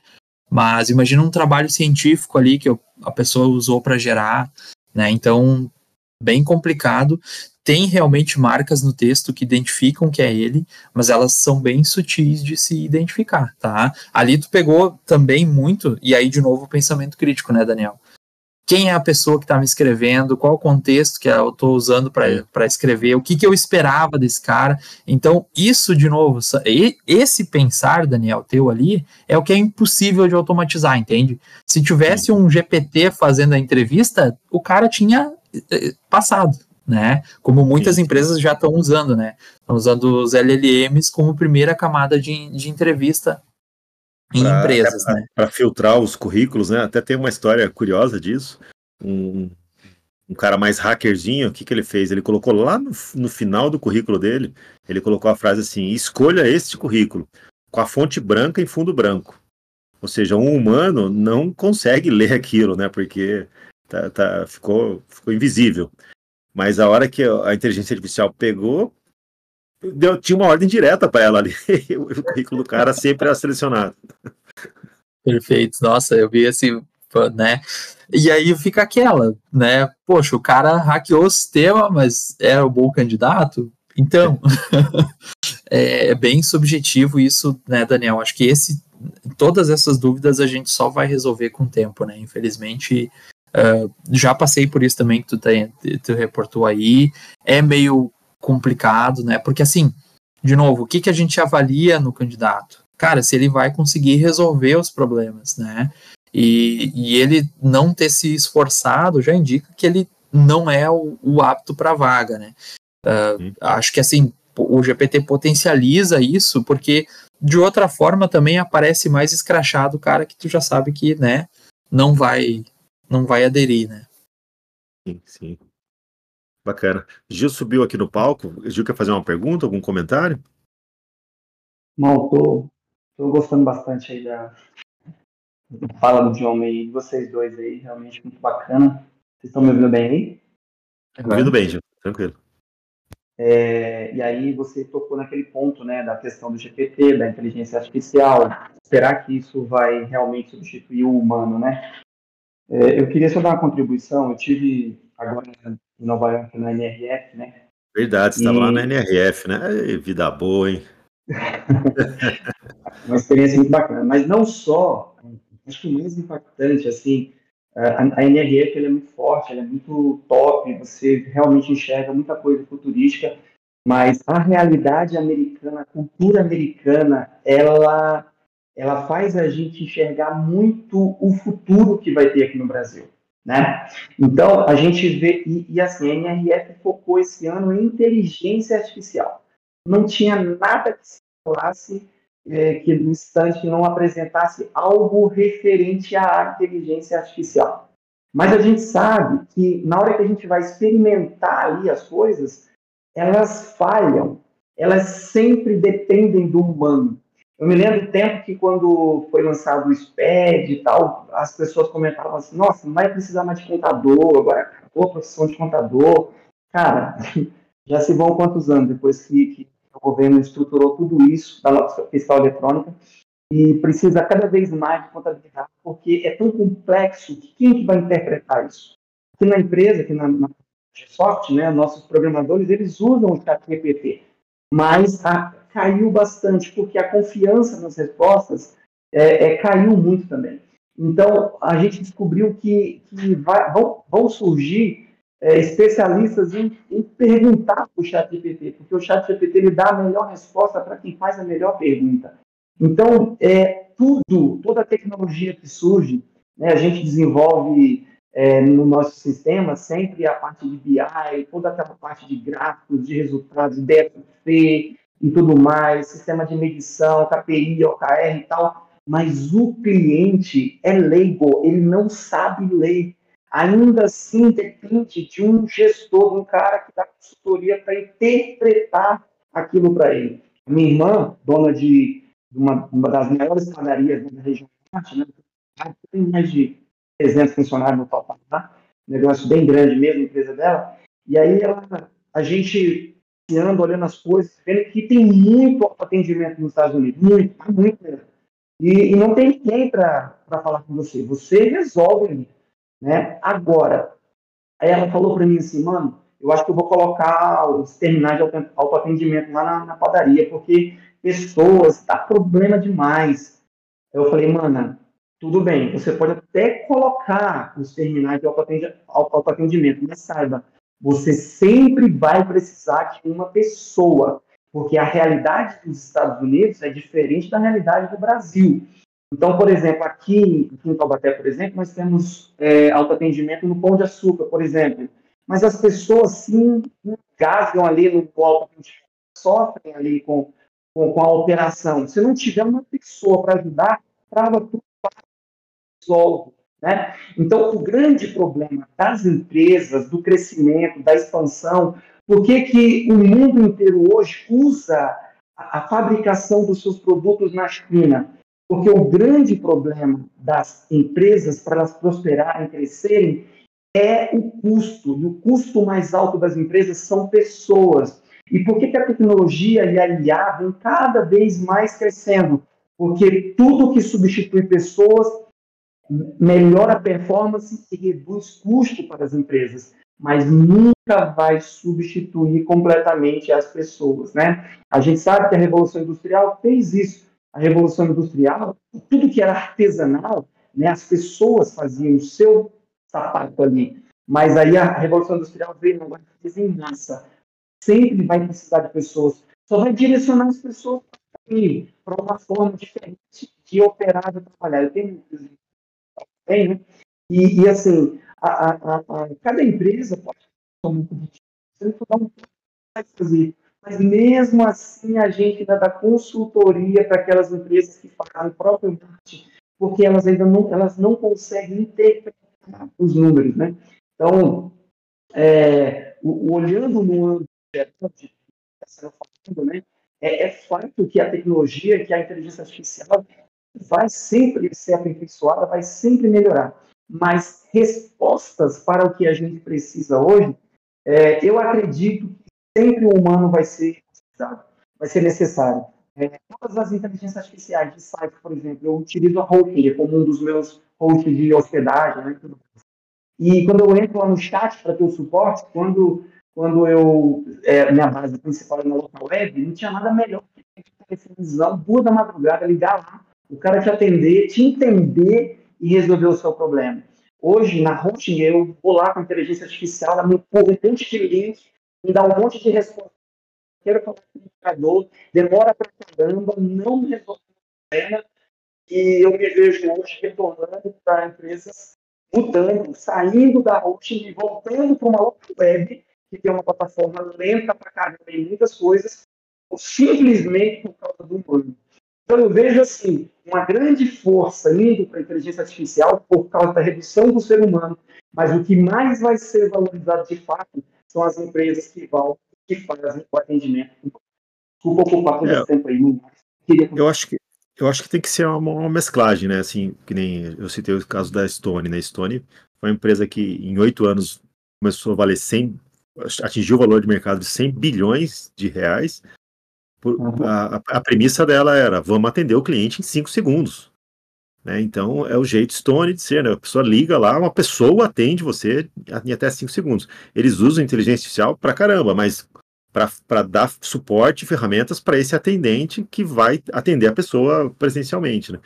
Mas imagina um trabalho científico ali que a pessoa usou para gerar, né? Então, bem complicado. Tem realmente marcas no texto que identificam que é ele, mas elas são bem sutis de se identificar, tá? Ali tu pegou também muito, e aí de novo o pensamento crítico, né, Daniel? quem é a pessoa que está me escrevendo, qual o contexto que eu estou usando para escrever, o que, que eu esperava desse cara. Então, isso, de novo, esse pensar, Daniel, teu ali, é o que é impossível de automatizar, entende? Se tivesse um GPT fazendo a entrevista, o cara tinha eh, passado, né? Como muitas empresas já estão usando, né? Estão usando os LLMs como primeira camada de, de entrevista em pra, empresas, pra, né? Para filtrar os currículos, né? Até tem uma história curiosa disso. Um, um cara mais hackerzinho, o que, que ele fez? Ele colocou lá no, no final do currículo dele, ele colocou a frase assim: escolha este currículo, com a fonte branca em fundo branco. Ou seja, um humano não consegue ler aquilo, né? Porque tá, tá, ficou, ficou invisível. Mas a hora que a inteligência artificial pegou, deu, tinha uma ordem direta para ela ali. o currículo do cara sempre era selecionado. Perfeito. Nossa, eu vi esse, né? E aí fica aquela, né? Poxa, o cara hackeou o sistema, mas era o bom candidato? Então, é, é bem subjetivo isso, né, Daniel? Acho que esse, todas essas dúvidas a gente só vai resolver com o tempo, né? Infelizmente, uh, já passei por isso também que tu, tem, tu reportou aí. É meio complicado, né? Porque assim, de novo, o que, que a gente avalia no candidato? Cara, se ele vai conseguir resolver os problemas, né? E, e ele não ter se esforçado já indica que ele não é o, o apto para a vaga, né? Uh, acho que assim, o GPT potencializa isso, porque de outra forma também aparece mais escrachado o cara que tu já sabe que, né, não vai, não vai aderir, né? Sim, sim. Bacana. Gil subiu aqui no palco. Gil quer fazer uma pergunta, algum comentário? Não, tô, tô gostando bastante aí da, fala do John e de vocês dois aí, realmente muito bacana. Vocês estão me ouvindo bem aí? Ouvindo bem, Gil, tranquilo. É, e aí você tocou naquele ponto, né, da questão do GPT, da inteligência artificial, esperar que isso vai realmente substituir o humano, né? É, eu queria só dar uma contribuição, eu tive agora em Nova York, na NRF, né? Verdade, você estava e... lá na NRF, né? vida boa, hein? Uma experiência muito bacana. Mas não só, acho que o mais impactante, assim, a, a NRF é muito forte, ela é muito top, você realmente enxerga muita coisa futurística, mas a realidade americana, a cultura americana, ela, ela faz a gente enxergar muito o futuro que vai ter aqui no Brasil. Né? Então, a gente vê, e, e assim, a NRF focou esse ano em inteligência artificial. Não tinha nada que se falasse é, que no instante não apresentasse algo referente à inteligência artificial. Mas a gente sabe que na hora que a gente vai experimentar ali as coisas, elas falham, elas sempre dependem do humano. Eu me lembro do tempo que quando foi lançado o SPED e tal, as pessoas comentavam assim, nossa, não vai precisar mais de contador, agora acabou a profissão de contador. Cara, já se vão quantos anos depois que, que o governo estruturou tudo isso da nossa fiscal eletrônica e precisa cada vez mais de contabilidade, porque é tão complexo que quem que vai interpretar isso? Aqui na empresa, aqui na, na né, nossos programadores, eles usam o chat GPT, mas a, caiu bastante, porque a confiança nas respostas é, é, caiu muito também. Então, a gente descobriu que, que vai, vão, vão, surgir é, especialistas em, em perguntar para o chat GPT, porque o chat GPT ele dá a melhor resposta para quem faz a melhor pergunta. Então, é, tudo, toda a tecnologia que surge, né, a gente desenvolve é, no nosso sistema sempre a parte de BI, toda aquela parte de gráficos, de resultados, DFC, e tudo mais, sistema de medição, KPI, OKR e tal, mas o cliente é leigo, ele não sabe ler. Ainda assim, depende de um gestor, um cara que dá consultoria para interpretar aquilo para ele. Minha irmã, dona de uma, uma das maiores padarias da região norte, né, tem mais de 300 funcionários no total, tá? negócio bem grande mesmo, a empresa dela. E aí ela, a gente anda olhando as coisas, vendo que tem muito atendimento nos Estados Unidos, muito, muito mesmo. E, e não tem ninguém para falar com você. Você resolve, né? Agora, aí ela falou para mim assim, mano, eu acho que eu vou colocar os terminais de autoatendimento lá na, na padaria, porque pessoas, dá problema demais. Eu falei, mana, tudo bem, você pode até colocar os terminais de autoatendimento, mas saiba, você sempre vai precisar de uma pessoa, porque a realidade dos Estados Unidos é diferente da realidade do Brasil. Então, por exemplo, aqui, aqui em Taubaté, por exemplo, nós temos é, autoatendimento no Pão de Açúcar, por exemplo, mas as pessoas sim engasgam ali no autoatendimento, sofrem ali com com, com a operação, se não tiver uma pessoa para ajudar, trava tudo, resolve. Né? Então, o grande problema das empresas, do crescimento, da expansão, por que, que o mundo inteiro hoje usa a, a fabricação dos seus produtos na China? Porque o grande problema das empresas para elas prosperarem, crescerem, é o custo. E o custo mais alto das empresas são pessoas. E por que, que a tecnologia e a IA vem cada vez mais crescendo? Porque tudo que substitui pessoas melhora a performance e reduz custo para as empresas, mas nunca vai substituir completamente as pessoas, né? A gente sabe que a Revolução Industrial fez isso. A Revolução Industrial, tudo que era artesanal, né, as pessoas faziam o seu sapato ali, mas aí a Revolução Industrial veio agora fez em massa sempre vai precisar de pessoas. Só vai direcionar as pessoas para uma forma diferente de operar, de trabalhar. Eu tenho, tem, né? E, e assim, a, a, a, cada empresa pode tomar um competitivo, fazer. Mas mesmo assim, a gente ainda dá consultoria para aquelas empresas que fazem próprio marketing, porque elas ainda não, elas não conseguem interpretar os números, né? Então, é, o, olhando no âmbito que está sendo falando, né, é, é fato que a tecnologia, que a inteligência artificial vai sempre ser aperfeiçoada, vai sempre melhorar. Mas respostas para o que a gente precisa hoje, é, eu acredito que sempre o humano vai ser vai ser necessário. É, todas as inteligências artificiais de site, por exemplo, eu utilizo a Hostgator como um dos meus hosts de hospedagem, né, e quando eu entro lá no chat para ter o suporte, quando quando eu, é, minha base principal era na local web, não tinha nada melhor que televisão, duas da madrugada, ligar lá, o cara te atender, te entender e resolver o seu problema. Hoje, na hosting, eu vou lá com inteligência artificial, ela me empurra um monte de link, me dá um monte de resposta. Quero falar com o indicador, demora pra caramba, não me resolve o problema, e eu me vejo hoje retornando para empresas mudando, saindo da hosting e voltando para uma outra web que tem uma plataforma lenta para caramba em muitas coisas, simplesmente por causa do humano. Então eu vejo assim uma grande força indo para a inteligência artificial por causa da redução do ser humano, mas o que mais vai ser valorizado de fato são as empresas que vão que fazem o atendimento. Desculpa ocupar todo é, esse tempo aí, Queria... Eu acho que eu acho que tem que ser uma, uma, mesclagem, né? Assim, que nem eu citei o caso da Stone, né? Stone foi uma empresa que em oito anos começou a valer 100 atingiu o valor de mercado de 100 bilhões de reais. Por, uhum. a, a, premissa dela era: vamos atender o cliente em 5 segundos. Né? Então é o jeito Stone de ser, né? A pessoa liga lá, uma pessoa atende você em até 5 segundos. Eles usam inteligência artificial pra caramba, mas para dar suporte e ferramentas para esse atendente que vai atender a pessoa presencialmente. Né?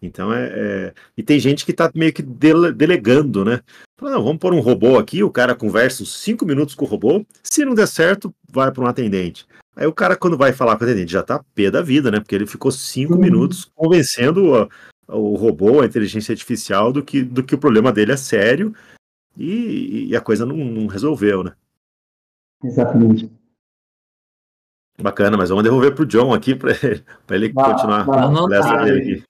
Então é, é, E tem gente que está meio que dele, delegando, né? Fala, não, vamos pôr um robô aqui, o cara conversa uns 5 minutos com o robô, se não der certo, vai para um atendente. Aí o cara, quando vai falar com o atendente, já tá pé da vida, né? Porque ele ficou 5 uhum. minutos convencendo a, o robô, a inteligência artificial, do que, do que o problema dele é sério e, e a coisa não, não resolveu, né? Exatamente. Bacana, mas vamos devolver pro John aqui para ele, ele continuar a palestra dele aqui.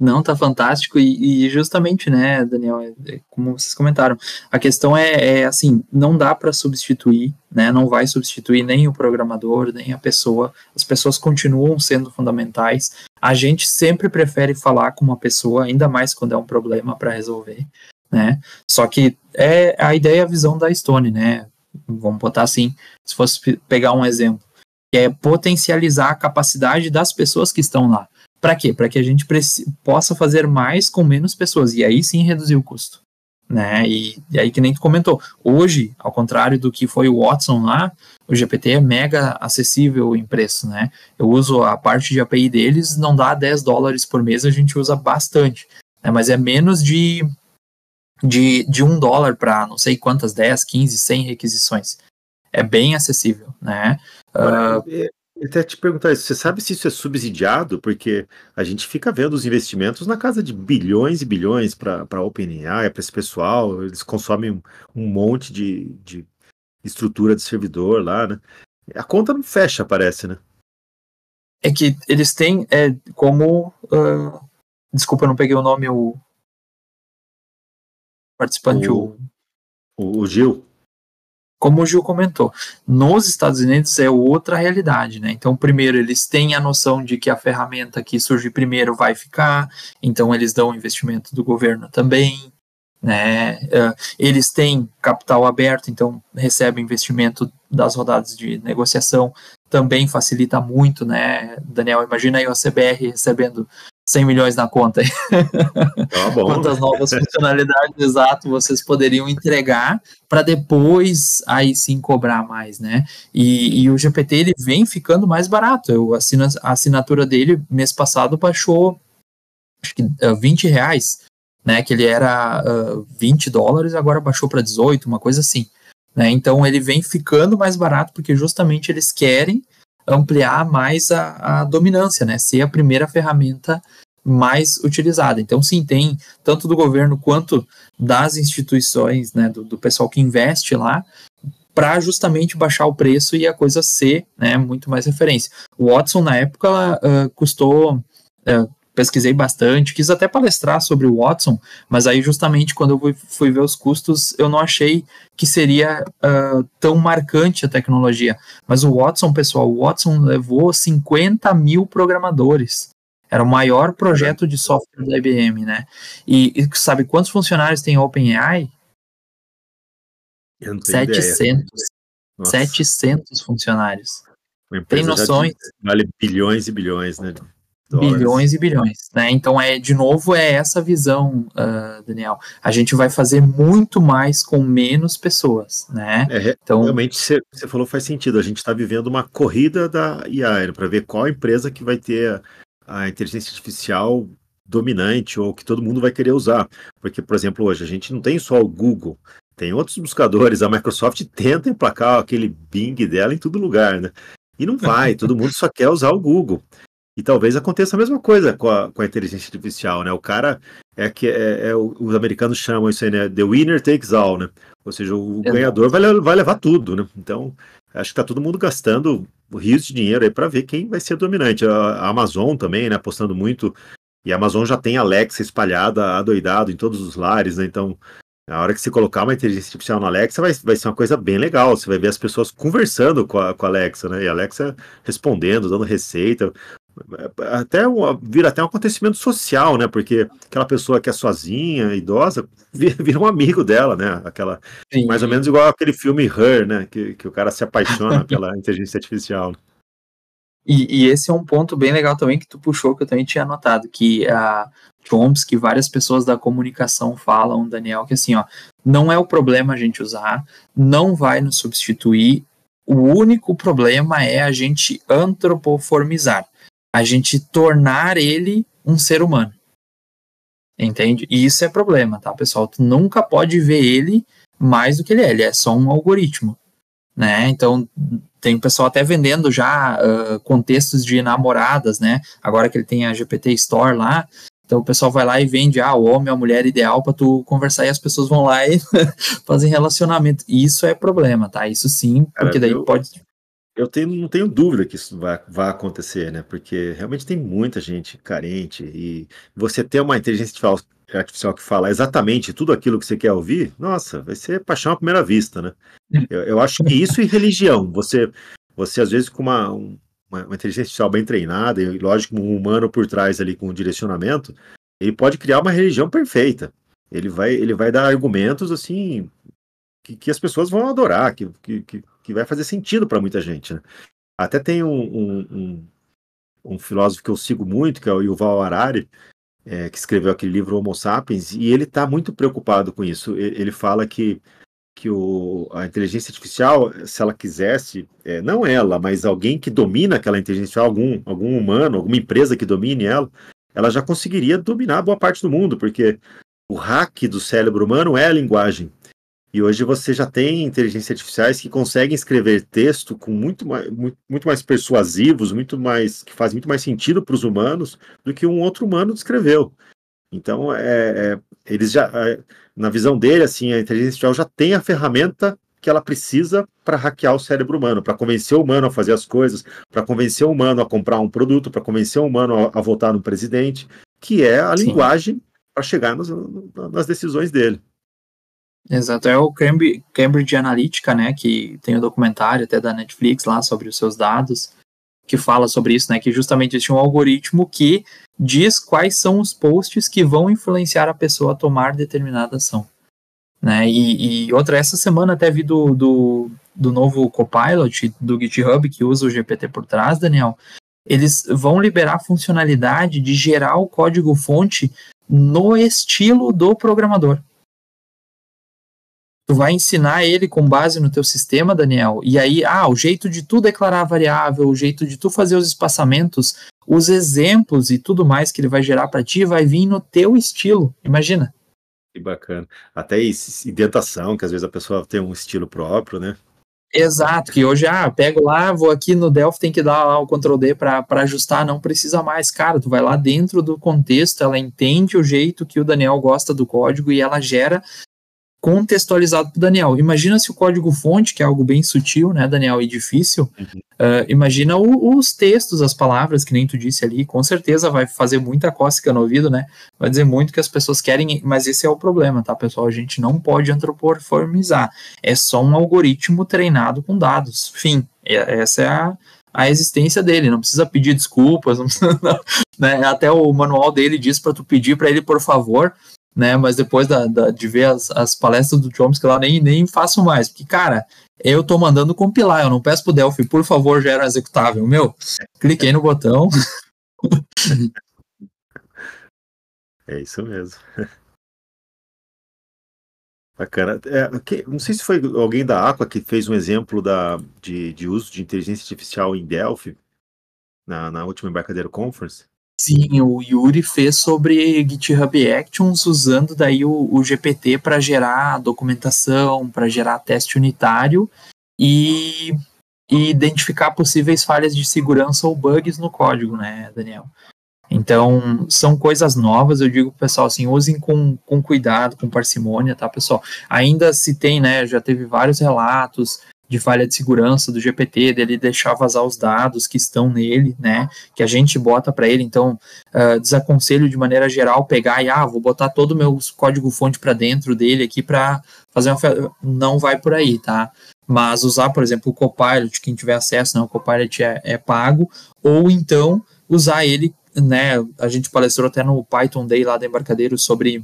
Não, tá fantástico e, e justamente, né, Daniel, é, é, como vocês comentaram, a questão é, é assim, não dá para substituir, né, não vai substituir nem o programador, nem a pessoa, as pessoas continuam sendo fundamentais. A gente sempre prefere falar com uma pessoa, ainda mais quando é um problema para resolver, né? Só que é a ideia, a visão da Stone, né? Vamos botar assim, se fosse pegar um exemplo, que é potencializar a capacidade das pessoas que estão lá. Para quê? Para que a gente possa fazer mais com menos pessoas e aí sim reduzir o custo. Né? E, e, aí que nem tu comentou, hoje, ao contrário do que foi o Watson lá, o GPT é mega acessível em preço, né? Eu uso a parte de API deles, não dá 10 dólares por mês, a gente usa bastante, né? mas é menos de, de, de um dólar para não sei quantas, 10, 15, 100 requisições. É bem acessível, né? Uh, até te perguntar isso, você sabe se isso é subsidiado? Porque a gente fica vendo os investimentos na casa de bilhões e bilhões para a OpenAI, para esse pessoal, eles consomem um, um monte de, de, estrutura de servidor lá, né? A conta não fecha, parece, né? É que eles têm é, como. Uh, desculpa, eu não peguei o nome, o participante, o, o, o Gil como o Gil comentou, nos Estados Unidos é outra realidade, né? Então, primeiro, eles têm a noção de que a ferramenta que surge primeiro vai ficar, então eles dão investimento do governo também, né? Uh, eles têm capital aberto, então recebem investimento das rodadas de negociação, também facilita muito, né? Daniel, imagina aí o CBR recebendo 100 milhões na conta. Tá Quantas novas funcionalidades, exato, vocês poderiam entregar para depois aí sim cobrar mais, né? E, e, o GPT ele vem ficando mais barato. Eu assino, a assinatura dele mês passado baixou acho que uh, eh, 20 reais, né? Que ele era uh, eh, 20 dólares, agora baixou para 18, uma coisa assim. Né? Então ele vem ficando mais barato porque justamente eles querem ampliar mais a, a dominância, né? Ser a primeira ferramenta mais utilizada. Então, sim, tem tanto do governo quanto das instituições, né, do, do pessoal que investe lá, para justamente baixar o preço e a coisa ser né, muito mais referência. O Watson, na época, uh, custou. Pesquisei bastante, quis até palestrar sobre o Watson, mas aí justamente quando eu fui ver os custos, eu não achei que seria uh, tão marcante a tecnologia. Mas o Watson, pessoal, o Watson levou 50 mil programadores. Era o maior projeto de software da IBM, né? E, e sabe quantos funcionários tem a OpenAI? 700. 700 funcionários. Tem noções? Vale bilhões e bilhões, né? Dólares. Bilhões e bilhões, né? Então é de novo é essa visão, uh, Daniel. A gente vai fazer muito mais com menos pessoas, né? É, então realmente você falou faz sentido. A gente está vivendo uma corrida da IA para ver qual empresa que vai ter a, a inteligência artificial dominante ou que todo mundo vai querer usar. Porque, por exemplo, hoje a gente não tem só o Google, tem outros buscadores. A Microsoft tenta emplacar aquele Bing dela em todo lugar, né? E não vai, todo mundo só quer usar o Google. E talvez aconteça a mesma coisa com a, com a inteligência artificial, né? O cara é que é, é, os americanos chamam isso aí, né? The winner takes all, né? Ou seja, o ganhador vai, vai levar tudo, né? Então, acho que tá todo mundo gastando rios de dinheiro aí para ver quem vai ser dominante. A, a, Amazon também, né? Apostando muito. E a Amazon já tem Alexa espalhada, adoidado em todos os lares, né? Então, na hora que você colocar uma inteligência artificial na Alexa, vai, vai ser uma coisa bem legal. Você vai ver as pessoas conversando com a, com a Alexa, né? E a Alexa respondendo, dando receita até vira até um acontecimento social, né? Porque aquela pessoa que é sozinha, idosa, vira, um amigo dela, né? Aquela Sim. mais ou menos igual aquele filme Her, né? Que, que o cara se apaixona pela inteligência artificial. E, e, esse é um ponto bem legal também que tu puxou, que eu também tinha anotado, que a Chomsky, várias pessoas da comunicação falam, Daniel, que assim, ó, não é o problema a gente usar, não vai nos substituir, o único problema é a gente antropoformizar a gente tornar ele um ser humano. Entende? E isso é problema, tá, pessoal? Tu nunca pode ver ele mais do que ele é, ele é só um algoritmo. Né? Então, tem o pessoal até vendendo já uh, contextos de namoradas, né? Agora que ele tem a GPT Store lá, então o pessoal vai lá e vende ah, o homem, a mulher ideal para tu conversar e as pessoas vão lá e fazem relacionamento. Isso é problema, tá? Isso sim, porque daí pode Eu tenho, não tenho dúvida que isso vai, vai acontecer, né? Porque realmente tem muita gente carente e você ter uma inteligência artificial que fala exatamente tudo aquilo que você quer ouvir, nossa, vai ser paixão à primeira vista, né? Eu, eu acho que isso e religião, você, você às vezes com uma, uma, uma inteligência artificial bem treinada e lógico um humano por trás ali com um direcionamento, ele pode criar uma religião perfeita. Ele vai, ele vai dar argumentos assim que, que as pessoas vão adorar, que, que, que vai fazer sentido para muita gente. Né? Até tem um, um, um, um, filósofo que eu sigo muito, que é o Yuval Harari, é, que escreveu aquele livro Homo Sapiens, e ele está muito preocupado com isso. Ele fala que, que o, a inteligência artificial, se ela quisesse, é, não ela, mas alguém que domina aquela inteligência artificial, algum, algum humano, alguma empresa que domine ela, ela já conseguiria dominar boa parte do mundo, porque o hack do cérebro humano é a linguagem. E hoje você já tem inteligências artificiais que conseguem escrever texto com muito mais, muito, muito mais persuasivos, muito mais que faz muito mais sentido para os humanos do que um outro humano escreveu. Então, é, é, eles já, é, na visão dele, assim, a inteligência artificial já tem a ferramenta que ela precisa para hackear o cérebro humano, para convencer o humano a fazer as coisas, para convencer o humano a comprar um produto, para convencer o humano a, a, votar no presidente, que é a Sim. linguagem para chegar nas, nas decisões dele. Exato, é o Cambridge, Analytica, né, que tem o um documentário até da Netflix lá sobre os seus dados, que fala sobre isso, né, que justamente existe um algoritmo que diz quais são os posts que vão influenciar a pessoa a tomar determinada ação. Né, e, e outra, essa semana até vi do, do, do novo Copilot do GitHub, que usa o GPT por trás, Daniel, eles vão liberar a funcionalidade de gerar o código-fonte no estilo do programador tu vai ensinar ele com base no teu sistema, Daniel, e aí, ah, o jeito de tu declarar a variável, o jeito de tu fazer os espaçamentos, os exemplos e tudo mais que ele vai gerar para ti vai vir no teu estilo, imagina. Que bacana. Até indentação, que às vezes a pessoa tem um estilo próprio, né? Exato, que hoje, ah, pego lá, vou aqui no Delphi, tem que dar lá o Ctrl D para ajustar, não precisa mais. Cara, tu vai lá dentro do contexto, ela entende o jeito que o Daniel gosta do código e ela gera contextualizado para o Daniel. Imagina se o código-fonte, que é algo bem sutil, né, Daniel, e difícil, uhum. uh, imagina o, os textos, as palavras, que nem tu disse ali, com certeza vai fazer muita cócega no ouvido, né, vai dizer muito que as pessoas querem, mas esse é o problema, tá, pessoal, a gente não pode antropoformizar, é só um algoritmo treinado com dados, fim, essa é a, a existência dele, não precisa pedir desculpas, não precisa, não, né, até o manual dele diz para tu pedir para ele, por favor, né? Mas depois da, da, de ver as, as palestras do Chomsky lá, nem, nem faço mais. Porque, cara, eu tô mandando compilar, eu não peço pro Delphi, por favor, gera um executável. Meu, cliquei no botão. É isso mesmo. Bacana. É, que, não sei se foi alguém da Aqua que fez um exemplo da, de, de uso de inteligência artificial em Delphi na, na última Embarcadero Conference. Sim, o Yuri fez sobre GitHub Actions usando daí o, o GPT para gerar documentação, para gerar teste unitário e, e, identificar possíveis falhas de segurança ou bugs no código, né, Daniel? Então, são coisas novas, eu digo pro pessoal assim, usem com, com cuidado, com parcimônia, tá, pessoal? Ainda se tem, né, já teve vários relatos de falha de segurança do GPT, dele deixar vazar os dados que estão nele, né, que a gente bota para ele, então uh, desaconselho de maneira geral pegar e, ah, vou botar todo o meu código fonte para dentro dele aqui para fazer uma... não vai por aí, tá? Mas usar, por exemplo, o Copilot, quem tiver acesso, né, o Copilot é, é pago, ou então usar ele, né, a gente palestrou até no Python Day lá da Embarcadeiro sobre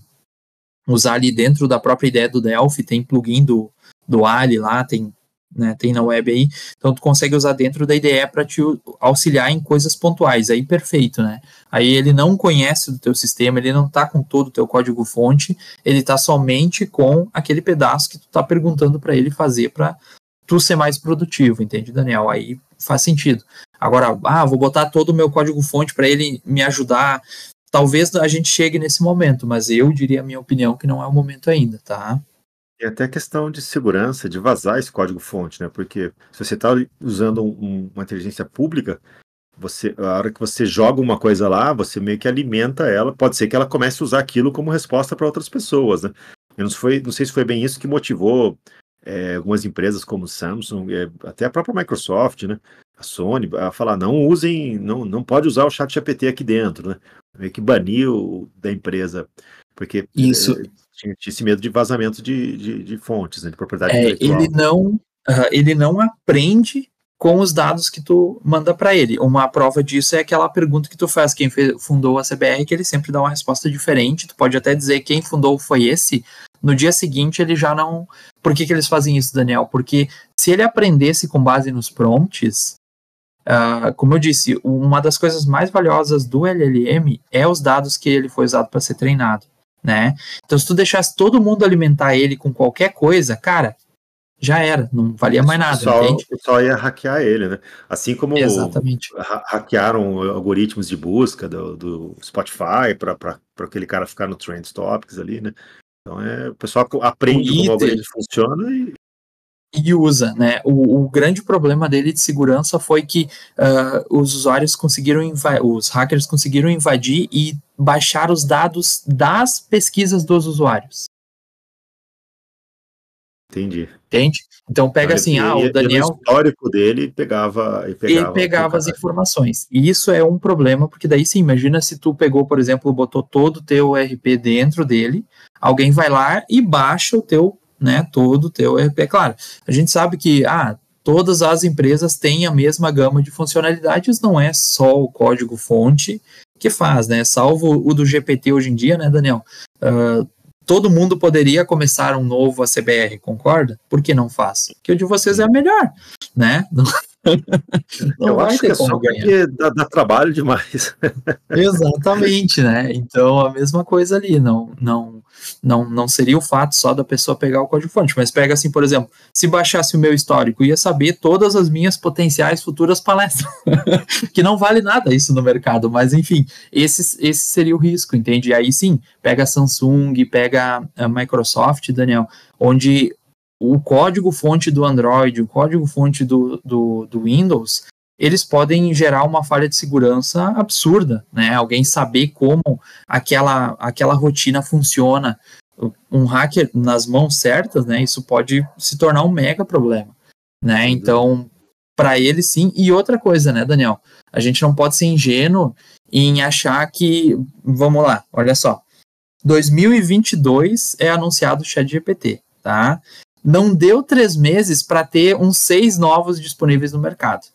usar ali dentro da própria ideia do Delphi, tem plugin do, do Ali lá, tem né, tem na web aí, então tu consegue usar dentro da IDE para te auxiliar em coisas pontuais, aí perfeito, né? Aí ele não conhece do teu sistema, ele não tá com todo o teu código fonte, ele tá somente com aquele pedaço que tu tá perguntando para ele fazer para tu ser mais produtivo, entende, Daniel? Aí faz sentido. Agora, ah, vou botar todo o meu código fonte para ele me ajudar. Talvez a gente chegue nesse momento, mas eu diria a minha opinião que não é o momento ainda, tá? E até a questão de segurança, de vazar esse código-fonte, né? Porque se você está usando um, uma inteligência pública, você, a hora que você joga uma coisa lá, você meio que alimenta ela. Pode ser que ela comece a usar aquilo como resposta para outras pessoas, né? Eu não, foi, não sei se foi bem isso que motivou é, algumas empresas como Samsung, é, até a própria Microsoft, né? A Sony, a falar, não usem, não, não pode usar o chat GPT aqui dentro, né? Meio que baniu da empresa, porque Isso. Tinha, tinha, esse medo de vazamento de, de, de fontes, né, de propriedade é, intelectual. Ele não, uh, ele não aprende com os dados que tu manda para ele. Uma prova disso é aquela pergunta que tu faz, quem fundou a CBR, que ele sempre dá uma resposta diferente. Tu pode até dizer quem fundou foi esse. No dia seguinte ele já não. Por que, que eles fazem isso, Daniel? Porque se ele aprendesse com base nos prompts, uh, como eu disse, uma das coisas mais valiosas do LLM é os dados que ele foi usado para ser treinado. Né? Então, se tu deixasse todo mundo alimentar ele com qualquer coisa, cara, já era, não valia mais nada. O pessoal, entende? o pessoal ia hackear ele, né? Assim como Exatamente. Ha hackearam algoritmos de busca do, do Spotify para aquele cara ficar no Trend Topics ali, né? Então é, o pessoal aprende como o algoritmo funciona e. E usa, né? O, o grande problema dele de segurança foi que uh, os usuários conseguiram os hackers conseguiram invadir e baixar os dados das pesquisas dos usuários. Entendi. Entende? Então pega assim, ah, o Daniel. o histórico dele pegava. Ele pegava, ele pegava as informações. E isso é um problema, porque daí sim, imagina se tu pegou, por exemplo, botou todo o teu RP dentro dele, alguém vai lá e baixa o teu, né, todo o teu RP. Claro, a gente sabe que, ah, todas as empresas têm a mesma gama de funcionalidades, não é só o código fonte que faz, né? Salvo o do GPT hoje em dia, né, Daniel? Uh, todo mundo poderia começar um novo ACBR, concorda? Por que não faz? Porque o de vocês é melhor, né? Não, não eu acho que é só ganhar. porque dá, dá, trabalho demais. Exatamente, né? Então a mesma coisa ali, não, não, não, não seria o fato só da pessoa pegar o código-fonte, mas pega assim, por exemplo, se baixasse o meu histórico, ia saber todas as minhas potenciais futuras palestras, que não vale nada isso no mercado, mas enfim, esse, esse seria o risco, entende? E aí sim, pega Samsung, pega a Microsoft, Daniel, onde o código-fonte do Android, o código-fonte do, do, do Windows, eles podem gerar uma falha de segurança absurda, né? Alguém saber como aquela, aquela rotina funciona. Um hacker nas mãos certas, né? Isso pode se tornar um mega problema, né? Então, para ele sim. E outra coisa, né, Daniel? A gente não pode ser ingênuo em achar que, vamos lá, olha só. 2022 é anunciado o ChatGPT, tá? Não deu três meses para ter uns seis novos disponíveis no mercado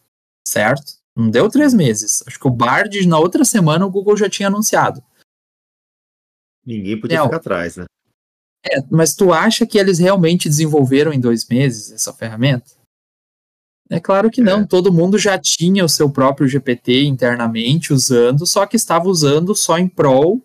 certo? Não deu três meses. Acho que o Bard, na outra semana, o Google já tinha anunciado. Ninguém podia ficar atrás, né? É, mas tu acha que eles realmente desenvolveram em dois meses essa ferramenta? É claro que não, é. todo mundo já tinha o seu próprio GPT internamente usando, só que estava usando só em prol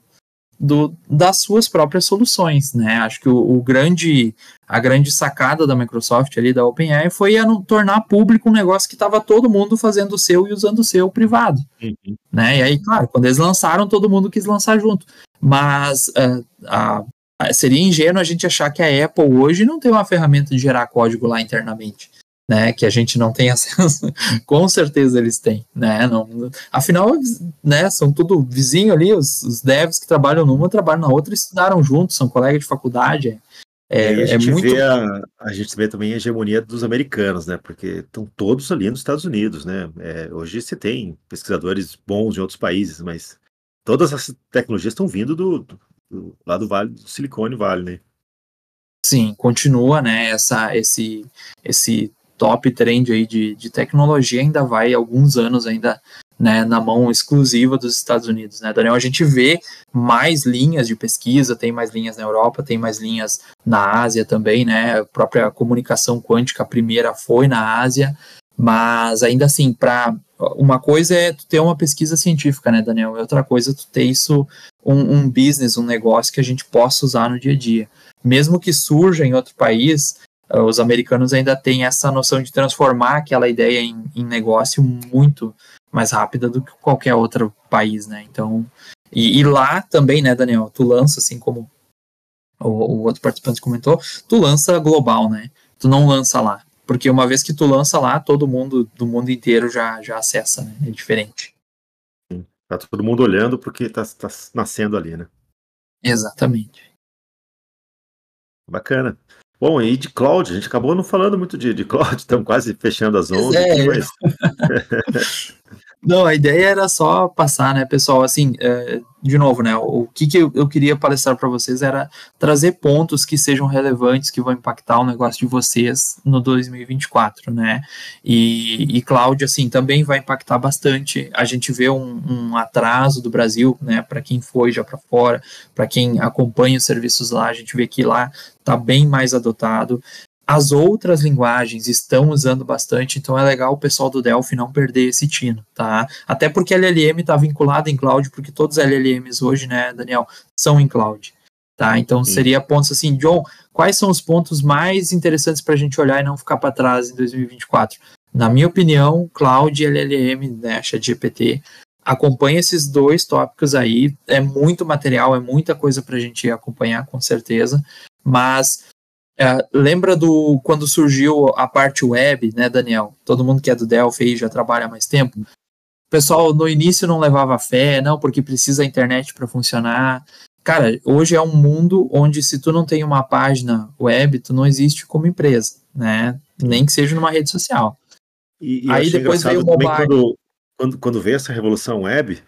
do, das suas próprias soluções, né? Acho que o, o, grande, a grande sacada da Microsoft ali da OpenAI foi a tornar público um negócio que estava todo mundo fazendo o seu e usando o seu privado, uhum. né? E aí, claro, quando eles lançaram, todo mundo quis lançar junto, mas uh, a, seria ingênuo a gente achar que a Apple hoje não tem uma ferramenta de gerar código lá internamente né, que a gente não tem acesso, com certeza eles têm, né, não, afinal, né, são tudo vizinho ali, os, os devs que trabalham numa, trabalham na outra, estudaram juntos, são colegas de faculdade, é, a, é gente é muito... vê a, a gente vê também a hegemonia dos americanos, né, porque estão todos ali nos Estados Unidos, né, é, hoje você tem pesquisadores bons de outros países, mas todas essas tecnologias estão vindo do, do, do lá do Vale, do Silicone Vale, né. Sim, continua, né, essa, esse, esse top trend aí de, de tecnologia ainda vai alguns anos ainda né, na mão exclusiva dos Estados Unidos, né, Daniel? A gente vê mais linhas de pesquisa, tem mais linhas na Europa, tem mais linhas na Ásia também, né? A própria comunicação quântica, a primeira foi na Ásia, mas ainda assim, para uma coisa é tu ter uma pesquisa científica, né, Daniel? E outra coisa é tu ter isso um, um business, um negócio que a gente possa usar no dia a dia. Mesmo que surja em outro país, os americanos ainda têm essa noção de transformar aquela ideia em, em negócio muito mais rápida do que qualquer outro país, né? Então, e, e, lá também, né, Daniel? Tu lança, assim como o, o, outro participante comentou, tu lança global, né? Tu não lança lá. Porque uma vez que tu lança lá, todo mundo do mundo inteiro já, já acessa, né? É diferente. Tá todo mundo olhando porque tá, tá nascendo ali, né? Exatamente. Bacana. Bom, e de cloud, a gente acabou não falando muito de, de cloud, estamos quase fechando as 11 é. mas... Não, a ideia era só passar, né, pessoal? Assim, é, de novo, né? O que, que eu, queria palestrar para vocês era trazer pontos que sejam relevantes, que vão impactar o negócio de vocês no 2024, né? E, e cloud, assim, também vai impactar bastante. A gente vê um, um atraso do Brasil, né? Para quem foi já para fora, para quem acompanha os serviços lá, a gente vê que lá está bem mais adotado as outras linguagens estão usando bastante, então é legal o pessoal do Delphi não perder esse tino, tá? Até porque LLM está vinculada em cloud, porque todos os LLMs hoje, né, Daniel, são em cloud, tá? Então Sim. seria pontos assim, John, quais são os pontos mais interessantes para a gente olhar e não ficar para trás em 2024? Na minha opinião, cloud e LLM, né, ChatGPT, acompanha esses dois tópicos aí, é muito material, é muita coisa para a gente acompanhar, com certeza, mas é, lembra do quando surgiu a parte web, né, Daniel? Todo mundo que é do Delphi já trabalha há mais tempo. O pessoal no início não levava fé, não, porque precisa a internet para funcionar. Cara, hoje é um mundo onde se tu não tem uma página web, tu não existe como empresa, né? Nem que seja numa rede social. E, e Aí depois veio o mobile. Quando, quando, quando veio essa revolução web,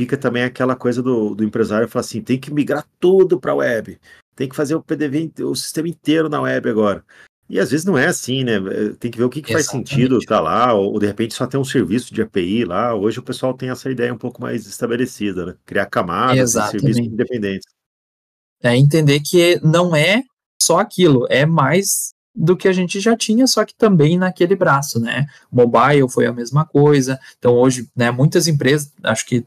fica também aquela coisa do, do empresário falar assim, tem que migrar tudo para a web tem que fazer o PDV, o sistema inteiro na web agora. E às vezes não é assim, né? É, tem que ver o que, que faz sentido estar tá lá, ou, de repente só tem um serviço de API lá. Hoje o pessoal tem essa ideia um pouco mais estabelecida, né? Criar camadas de serviços independentes. É entender que não é só aquilo, é mais do que a gente já tinha, só que também naquele braço, né? Mobile foi a mesma coisa. Então hoje, né, muitas empresas, acho que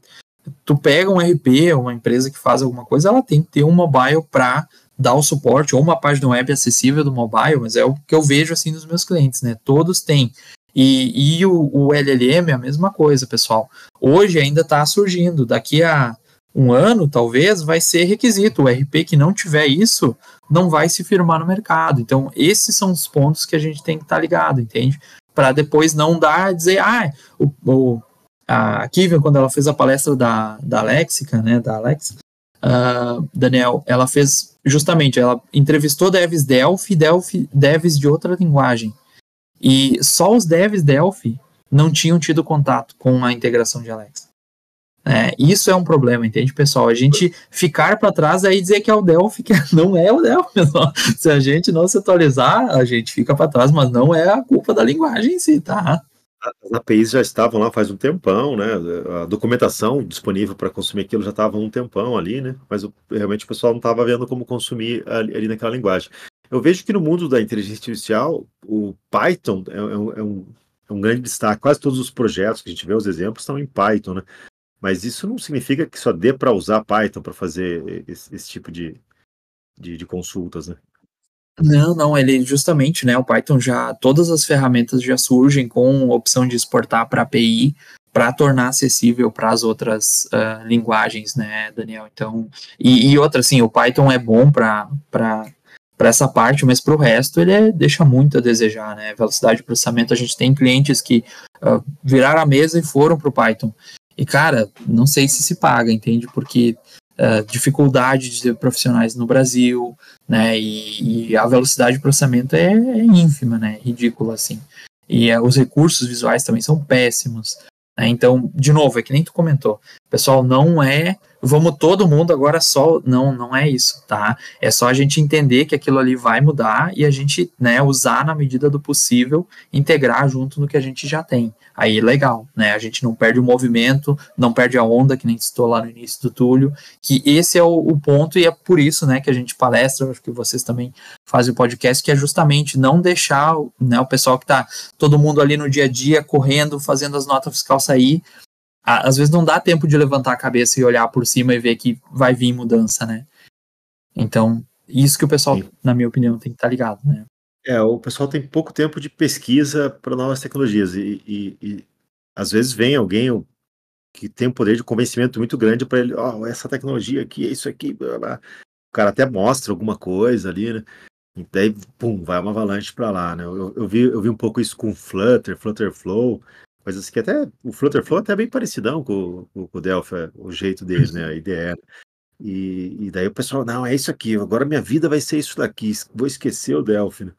tu pega um RP, uma empresa que faz alguma coisa, ela tem que ter um mobile para dar o suporte, ou uma página web acessível do mobile, mas é o que eu vejo assim nos meus clientes, né? Todos têm. E, e o, o LLM é a mesma coisa, pessoal. Hoje ainda está surgindo, daqui a um ano, talvez, vai ser requisito. O RP que não tiver isso, não vai se firmar no mercado. Então, esses são os pontos que a gente tem que estar tá ligado, entende? Para depois não dar, dizer, ah, o, o a Kivian, quando ela fez a palestra da, da Lexica, né, da Alexa, uh, Daniel, ela fez justamente, ela entrevistou devs Delphi, Delphi, devs de outra linguagem. E só os devs Delphi não tinham tido contato com a integração de Alexa. É, isso é um problema, entende, pessoal? A gente ficar para trás aí dizer que é o Delphi, que não é o Delphi. Pessoal. Se a gente não se atualizar, a gente fica para trás, mas não é a culpa da linguagem em si, tá? As APIs já estavam lá faz um tempão, né? A documentação disponível para consumir aquilo já estava um tempão ali, né? Mas realmente o pessoal não estava vendo como consumir ali, ali, naquela linguagem. Eu vejo que no mundo da inteligência artificial, o Python é, é, é, um, é um grande destaque. Quase todos os projetos que a gente vê, os exemplos, estão em Python, né? Mas isso não significa que só dê para usar Python para fazer esse, esse tipo de, de, de consultas, né? Não, não, ele justamente, né, o Python já, todas as ferramentas já surgem com opção de exportar para API para tornar acessível para as outras uh, linguagens, né, Daniel? Então, e, e outra, assim, o Python é bom para para essa parte, mas para o resto ele é, deixa muito a desejar, né? Velocidade de processamento, a gente tem clientes que uh, viraram a mesa e foram para o Python. E, cara, não sei se se paga, entende? Porque uh, dificuldade de ter profissionais no Brasil, né? E, e a velocidade de processamento é, é ínfima, né? Ridícula, assim. E uh, os recursos visuais também são péssimos. Né? Então, de novo, é que nem tu comentou. Pessoal, não é vamos todo mundo agora só. Não, não é isso, tá? É só a gente entender que aquilo ali vai mudar e a gente, né, usar na medida do possível, integrar junto no que a gente já tem. Aí legal, né? A gente não perde o movimento, não perde a onda, que nem estou lá no início do Túlio, que esse é o, o, ponto e é por isso, né, que a gente palestra, acho que vocês também fazem o podcast, que é justamente não deixar, né, o pessoal que tá todo mundo ali no dia a dia correndo, fazendo as notas fiscal sair, às vezes não dá tempo de levantar a cabeça e olhar por cima e ver que vai vir mudança, né? Então, isso que o pessoal, Sim. na minha opinião, tem que estar tá ligado, né? É, o pessoal tem pouco tempo de pesquisa para novas tecnologias e, e, e, às vezes vem alguém que tem um poder de convencimento muito grande para ele, ó, oh, essa tecnologia aqui, é isso aqui, blá, blá. o cara até mostra alguma coisa ali, né? E daí, pum, vai uma avalanche para lá, né? Eu, eu, vi, eu vi um pouco isso com Flutter, Flutter Flow, coisas que até o Flutter Flow é até bem parecidão com, com, com o Delphi, o jeito dele, né? A ideia E, e, daí o pessoal, não, é isso aqui, agora minha vida vai ser isso daqui, vou esquecer o Delphi. Né?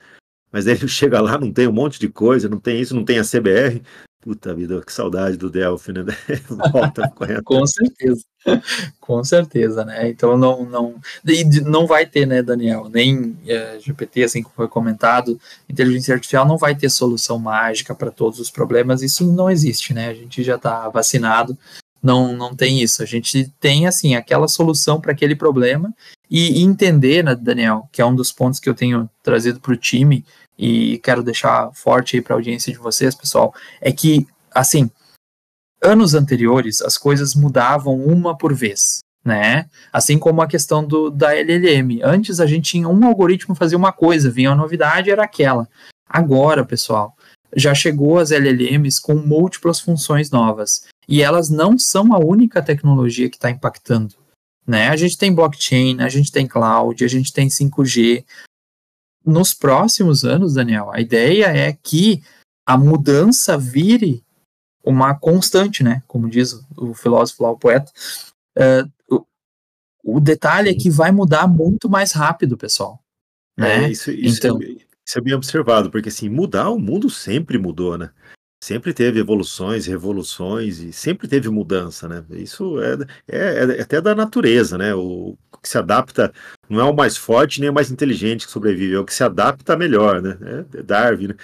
Mas daí ele chega lá, não tem um monte de coisa, não tem isso, não tem a CBR. Puta vida, que saudade do Delphi, né? Volta correndo. Com certeza. Com certeza, né? Então não não não vai ter, né, Daniel, nem é, GPT, assim como foi comentado, inteligência artificial não vai ter solução mágica para todos os problemas. Isso não existe, né? A gente já está vacinado, não não tem isso. A gente tem assim aquela solução para aquele problema e entender, né, Daniel, que é um dos pontos que eu tenho trazido para o time e quero deixar forte aí para a audiência de vocês, pessoal, é que, assim, anos anteriores as coisas mudavam uma por vez, né? Assim como a questão do, da LLM. Antes a gente tinha um algoritmo fazia uma coisa, vinha uma novidade, era aquela. Agora, pessoal, já chegou as LLMs com múltiplas funções novas. E elas não são a única tecnologia que está impactando. Né? A gente tem blockchain, a gente tem cloud, a gente tem 5G, nos próximos anos, Daniel, a ideia é que a mudança vire uma constante, né? Como diz o filósofo lá, o poeta. Uh, o, o, detalhe é que vai mudar muito mais rápido, pessoal. Né? É, isso, isso, então, é, isso é bem observado, porque assim, mudar o mundo sempre mudou, né? sempre teve evoluções, revoluções e sempre teve mudança, né? Isso é, é, é, até da natureza, né? O que se adapta não é o mais forte nem o mais inteligente que sobrevive, é o que se adapta melhor, né? É Darwin, né?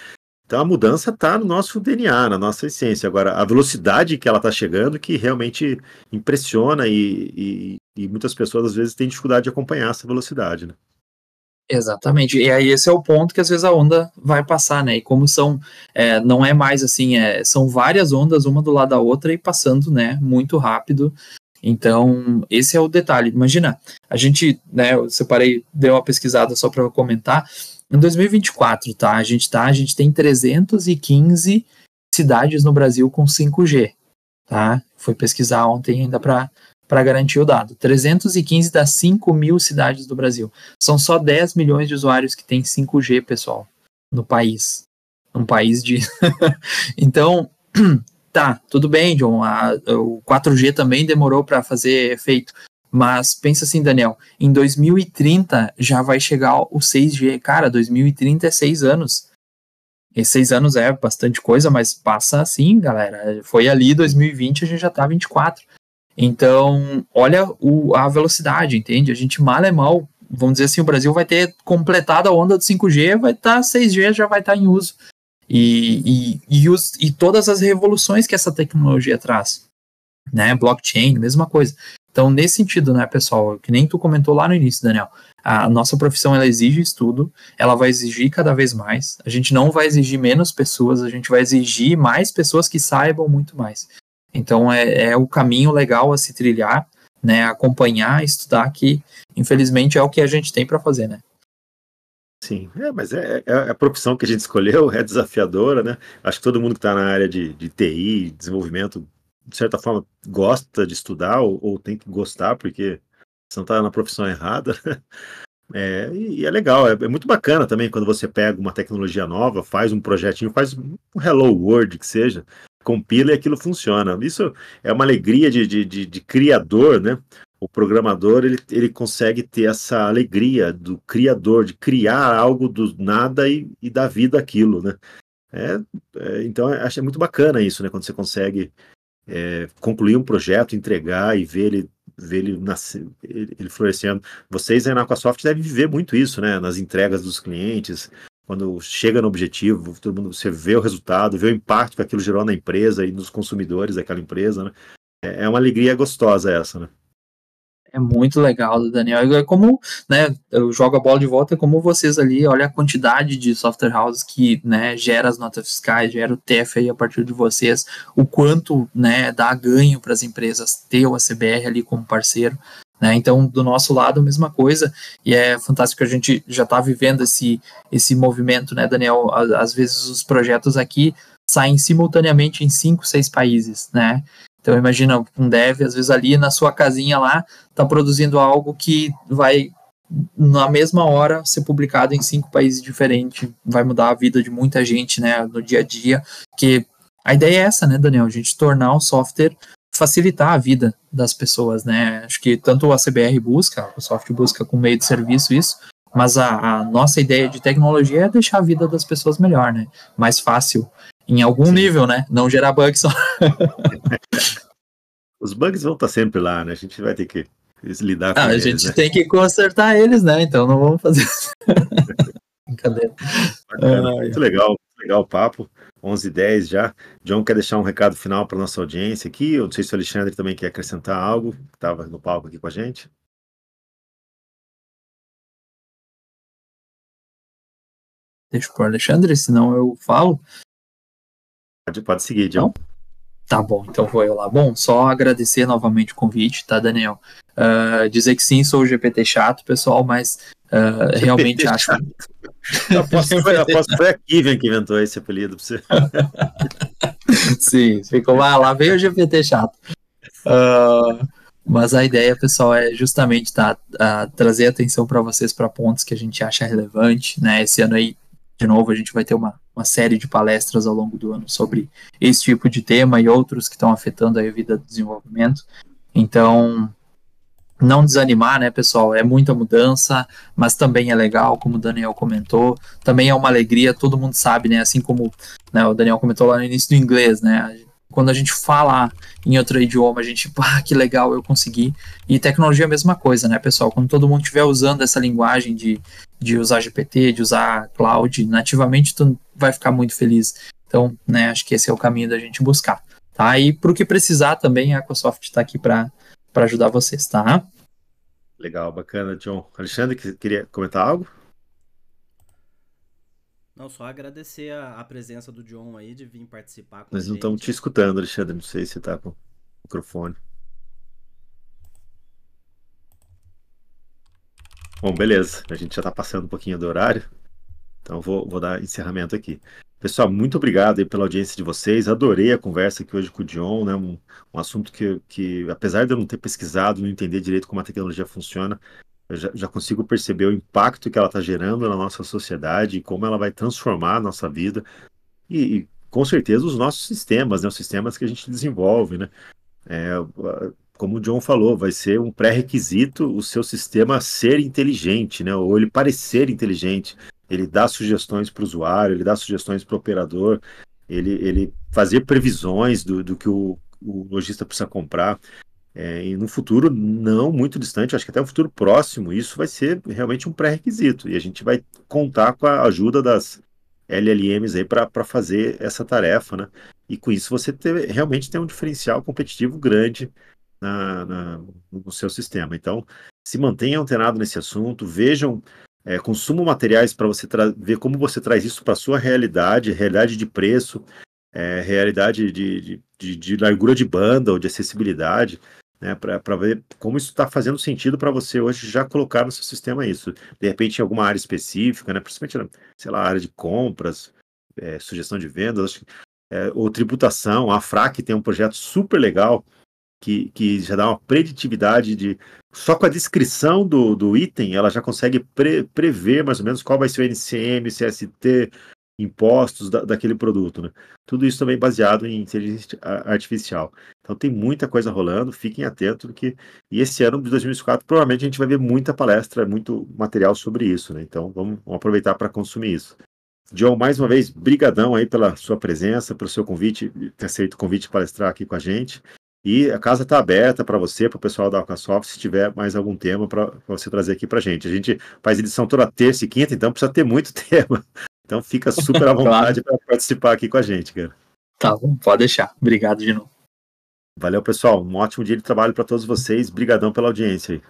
Então a mudança está no nosso DNA, na nossa essência. Agora, a velocidade que ela está chegando que realmente impressiona e, e, e muitas pessoas às vezes têm dificuldade de acompanhar essa velocidade, né? Exatamente. E aí esse é o ponto que às vezes a onda vai passar, né? E como são, é, não é mais assim, é, são várias ondas uma do lado da outra e passando, né? Muito rápido. Então esse é o detalhe. Imagina, a gente, né? Eu separei, dei uma pesquisada só para comentar. Em 2024, tá? A gente tá, a gente tem 315 cidades no Brasil com 5G, tá? Foi pesquisar ontem ainda para para garantir o dado. 315 das 5 mil cidades do Brasil. São só 10 milhões de usuários que têm 5G, pessoal, no país. Um país de. então, tá, tudo bem, John. A, o 4G também demorou para fazer efeito. Mas pensa assim, Daniel, em 2030 já vai chegar o 6G. Cara, 2030 é 6 anos. E 6 anos é bastante coisa, mas passa assim, galera. Foi ali 2020, a gente já tá 24. Então, olha o, a velocidade, entende? A gente mal é mal, vamos dizer assim, o Brasil vai ter completado a onda do 5G, vai estar tá, 6G já vai estar tá em uso. E, e, e, os, e todas as revoluções que essa tecnologia traz, né? Blockchain, mesma coisa. Então, nesse sentido, né, pessoal, que nem tu comentou lá no início, Daniel, a nossa profissão ela exige estudo, ela vai exigir cada vez mais. A gente não vai exigir menos pessoas, a gente vai exigir mais pessoas que saibam muito mais. Então é, é o caminho legal a se trilhar, né? Acompanhar, estudar, que infelizmente é o que a gente tem para fazer, né? Sim, é, mas é, é, a profissão que a gente escolheu, é desafiadora, né? Acho que todo mundo que está na área de, de TI, desenvolvimento, de certa forma, gosta de estudar ou, ou tem que gostar, porque não está na profissão errada. É, e é legal, é, é, muito bacana também quando você pega uma tecnologia nova, faz um projetinho, faz um Hello World que seja, compila e aquilo funciona. Isso é uma alegria de, de, de, de criador, né? O programador ele, ele consegue ter essa alegria do criador, de criar algo do nada e, e dar vida àquilo, né? É, é, então, acho muito bacana isso, né? Quando você consegue é, concluir um projeto, entregar e ver ele, ver ele, nascer, ele, florescendo. Vocês aí na Aquasoft devem viver muito isso, né? Nas entregas dos clientes, quando chega no objetivo, todo mundo, você vê o resultado, vê o impacto que aquilo gerou na empresa e nos consumidores daquela empresa, né? É, é uma alegria gostosa essa, né? É muito legal, Daniel. É como, né, eu jogo a bola de volta, é como vocês ali, olha a quantidade de software houses que, né, gera as notas fiscais, gera o TF aí a partir de vocês, o quanto, né, dá ganho para as empresas ter o ACBR ali como parceiro. Né? Então, do nosso lado, a mesma coisa, e é fantástico que a gente já está vivendo esse, esse movimento, né, Daniel? Às vezes os projetos aqui saem simultaneamente em cinco, seis países, né? Então, imagina um dev, às vezes ali na sua casinha lá, está produzindo algo que vai, na mesma hora, ser publicado em cinco países diferentes, vai mudar a vida de muita gente, né, no dia a dia, que a ideia é essa, né, Daniel? A gente tornar o software facilitar a vida das pessoas, né? Acho que tanto a CBR busca, o software busca com meio de serviço isso, mas a, a, nossa ideia de tecnologia é deixar a vida das pessoas melhor, né? Mais fácil, em algum Sim. nível, né? Não gerar bugs só. Os bugs vão estar sempre lá, né? A gente vai ter que lidar com ah, eles. A gente né? tem que consertar eles, né? Então não vamos fazer. Brincadeira. Bacana, muito legal, muito legal o papo. 11 h 10 já. John quer deixar um recado final para nossa audiência aqui. Eu não sei se o Alexandre também quer acrescentar algo, que estava no palco aqui com a gente. Deixa para o Alexandre, senão eu falo. Pode, pode seguir, John. Não? Tá bom, então vou eu lá. Bom, só agradecer novamente o convite, tá, Daniel? Uh, dizer que sim, sou o GPT chato, pessoal, mas uh, realmente acho. Eu aposto, foi, a Kivian que inventou esse apelido pra você. sim, ficou lá, lá veio o GPT chato. Uh, mas a ideia, pessoal, é justamente tá, trazer atenção para vocês para pontos que a gente acha relevante, né? Esse ano aí de novo, a gente vai ter uma, uma série de palestras ao longo do ano sobre esse tipo de tema e outros que estão afetando a vida do desenvolvimento. Então, não desanimar, né, pessoal? É muita mudança, mas também é legal, como o Daniel comentou. Também é uma alegria, todo mundo sabe, né? Assim como né, o Daniel comentou lá no início do inglês, né? Quando a gente fala em outro idioma, a gente, ah, que legal, eu consegui. E tecnologia é a mesma coisa, né, pessoal? Quando todo mundo estiver usando essa linguagem de, de usar GPT, de usar cloud nativamente, tu vai ficar muito feliz. Então, né, acho que esse é o caminho da gente buscar, tá? E para o que precisar também, a Microsoft está aqui para ajudar vocês, tá? Legal, bacana, John. Alexandre, queria comentar algo? Não, só agradecer a, a, presença do John aí, de vir participar com Nós não estamos te escutando, Alexandre. Não sei se está com o microfone. Bom, beleza. A gente já está passando um pouquinho do horário. Então vou, vou dar encerramento aqui. Pessoal, muito obrigado pela audiência de vocês. Adorei a conversa aqui hoje com o John, né? Um, um assunto que, que, apesar de eu não ter pesquisado, não entender direito como a tecnologia funciona, eu já, já consigo perceber o impacto que ela está gerando na nossa sociedade e como ela vai transformar a nossa vida e, e, com certeza os nossos sistemas, né, os sistemas que a gente desenvolve, né? É, como o John falou, vai ser um pré-requisito o seu sistema ser inteligente, né? Ou ele parecer inteligente. Ele dá sugestões para o usuário, ele dá sugestões para o operador, ele, ele fazer previsões do, do que o, o lojista precisa comprar. É, e no futuro não muito distante, acho que até um futuro próximo, isso vai ser realmente um pré-requisito. E a gente vai contar com a ajuda das LLMs aí para fazer essa tarefa, né? E com isso você ter, realmente tem um diferencial competitivo grande na, na, no seu sistema. Então, se mantenham antenado nesse assunto, vejam, é, consumam materiais para você ver como você traz isso para a sua realidade, realidade de preço, é, realidade de, de, de, de largura de banda ou de acessibilidade né, para ver como isso está fazendo sentido para você hoje já colocar no seu sistema isso. De repente, em alguma área específica, né, principalmente, sei lá, área de compras, é, sugestão de vendas, é, ou tributação. A FRAC tem um projeto super legal que, que já dá uma preditividade de. Só com a descrição do, do item, ela já consegue pre, prever mais ou menos qual vai ser o NCM, CST, impostos da, daquele produto. Né? Tudo isso também baseado em inteligência artificial. Então tem muita coisa rolando, fiquem atentos que e esse ano de 2024 provavelmente a gente vai ver muita palestra, muito material sobre isso, né? Então vamos, vamos aproveitar para consumir isso. John, mais uma vez, brigadão aí pela sua presença, pelo seu convite, ter aceito o convite de palestrar aqui com a gente. E a casa está aberta para você, para o pessoal da Alcasoft, se tiver mais algum tema para você trazer aqui para a gente. A gente faz edição toda terça e quinta, então precisa ter muito tema então fica super à vontade claro. para participar aqui com a gente, cara. Tá bom, pode deixar. Obrigado de novo. Valeu, pessoal. Um ótimo dia de trabalho para todos vocês. Obrigadão pela audiência aí.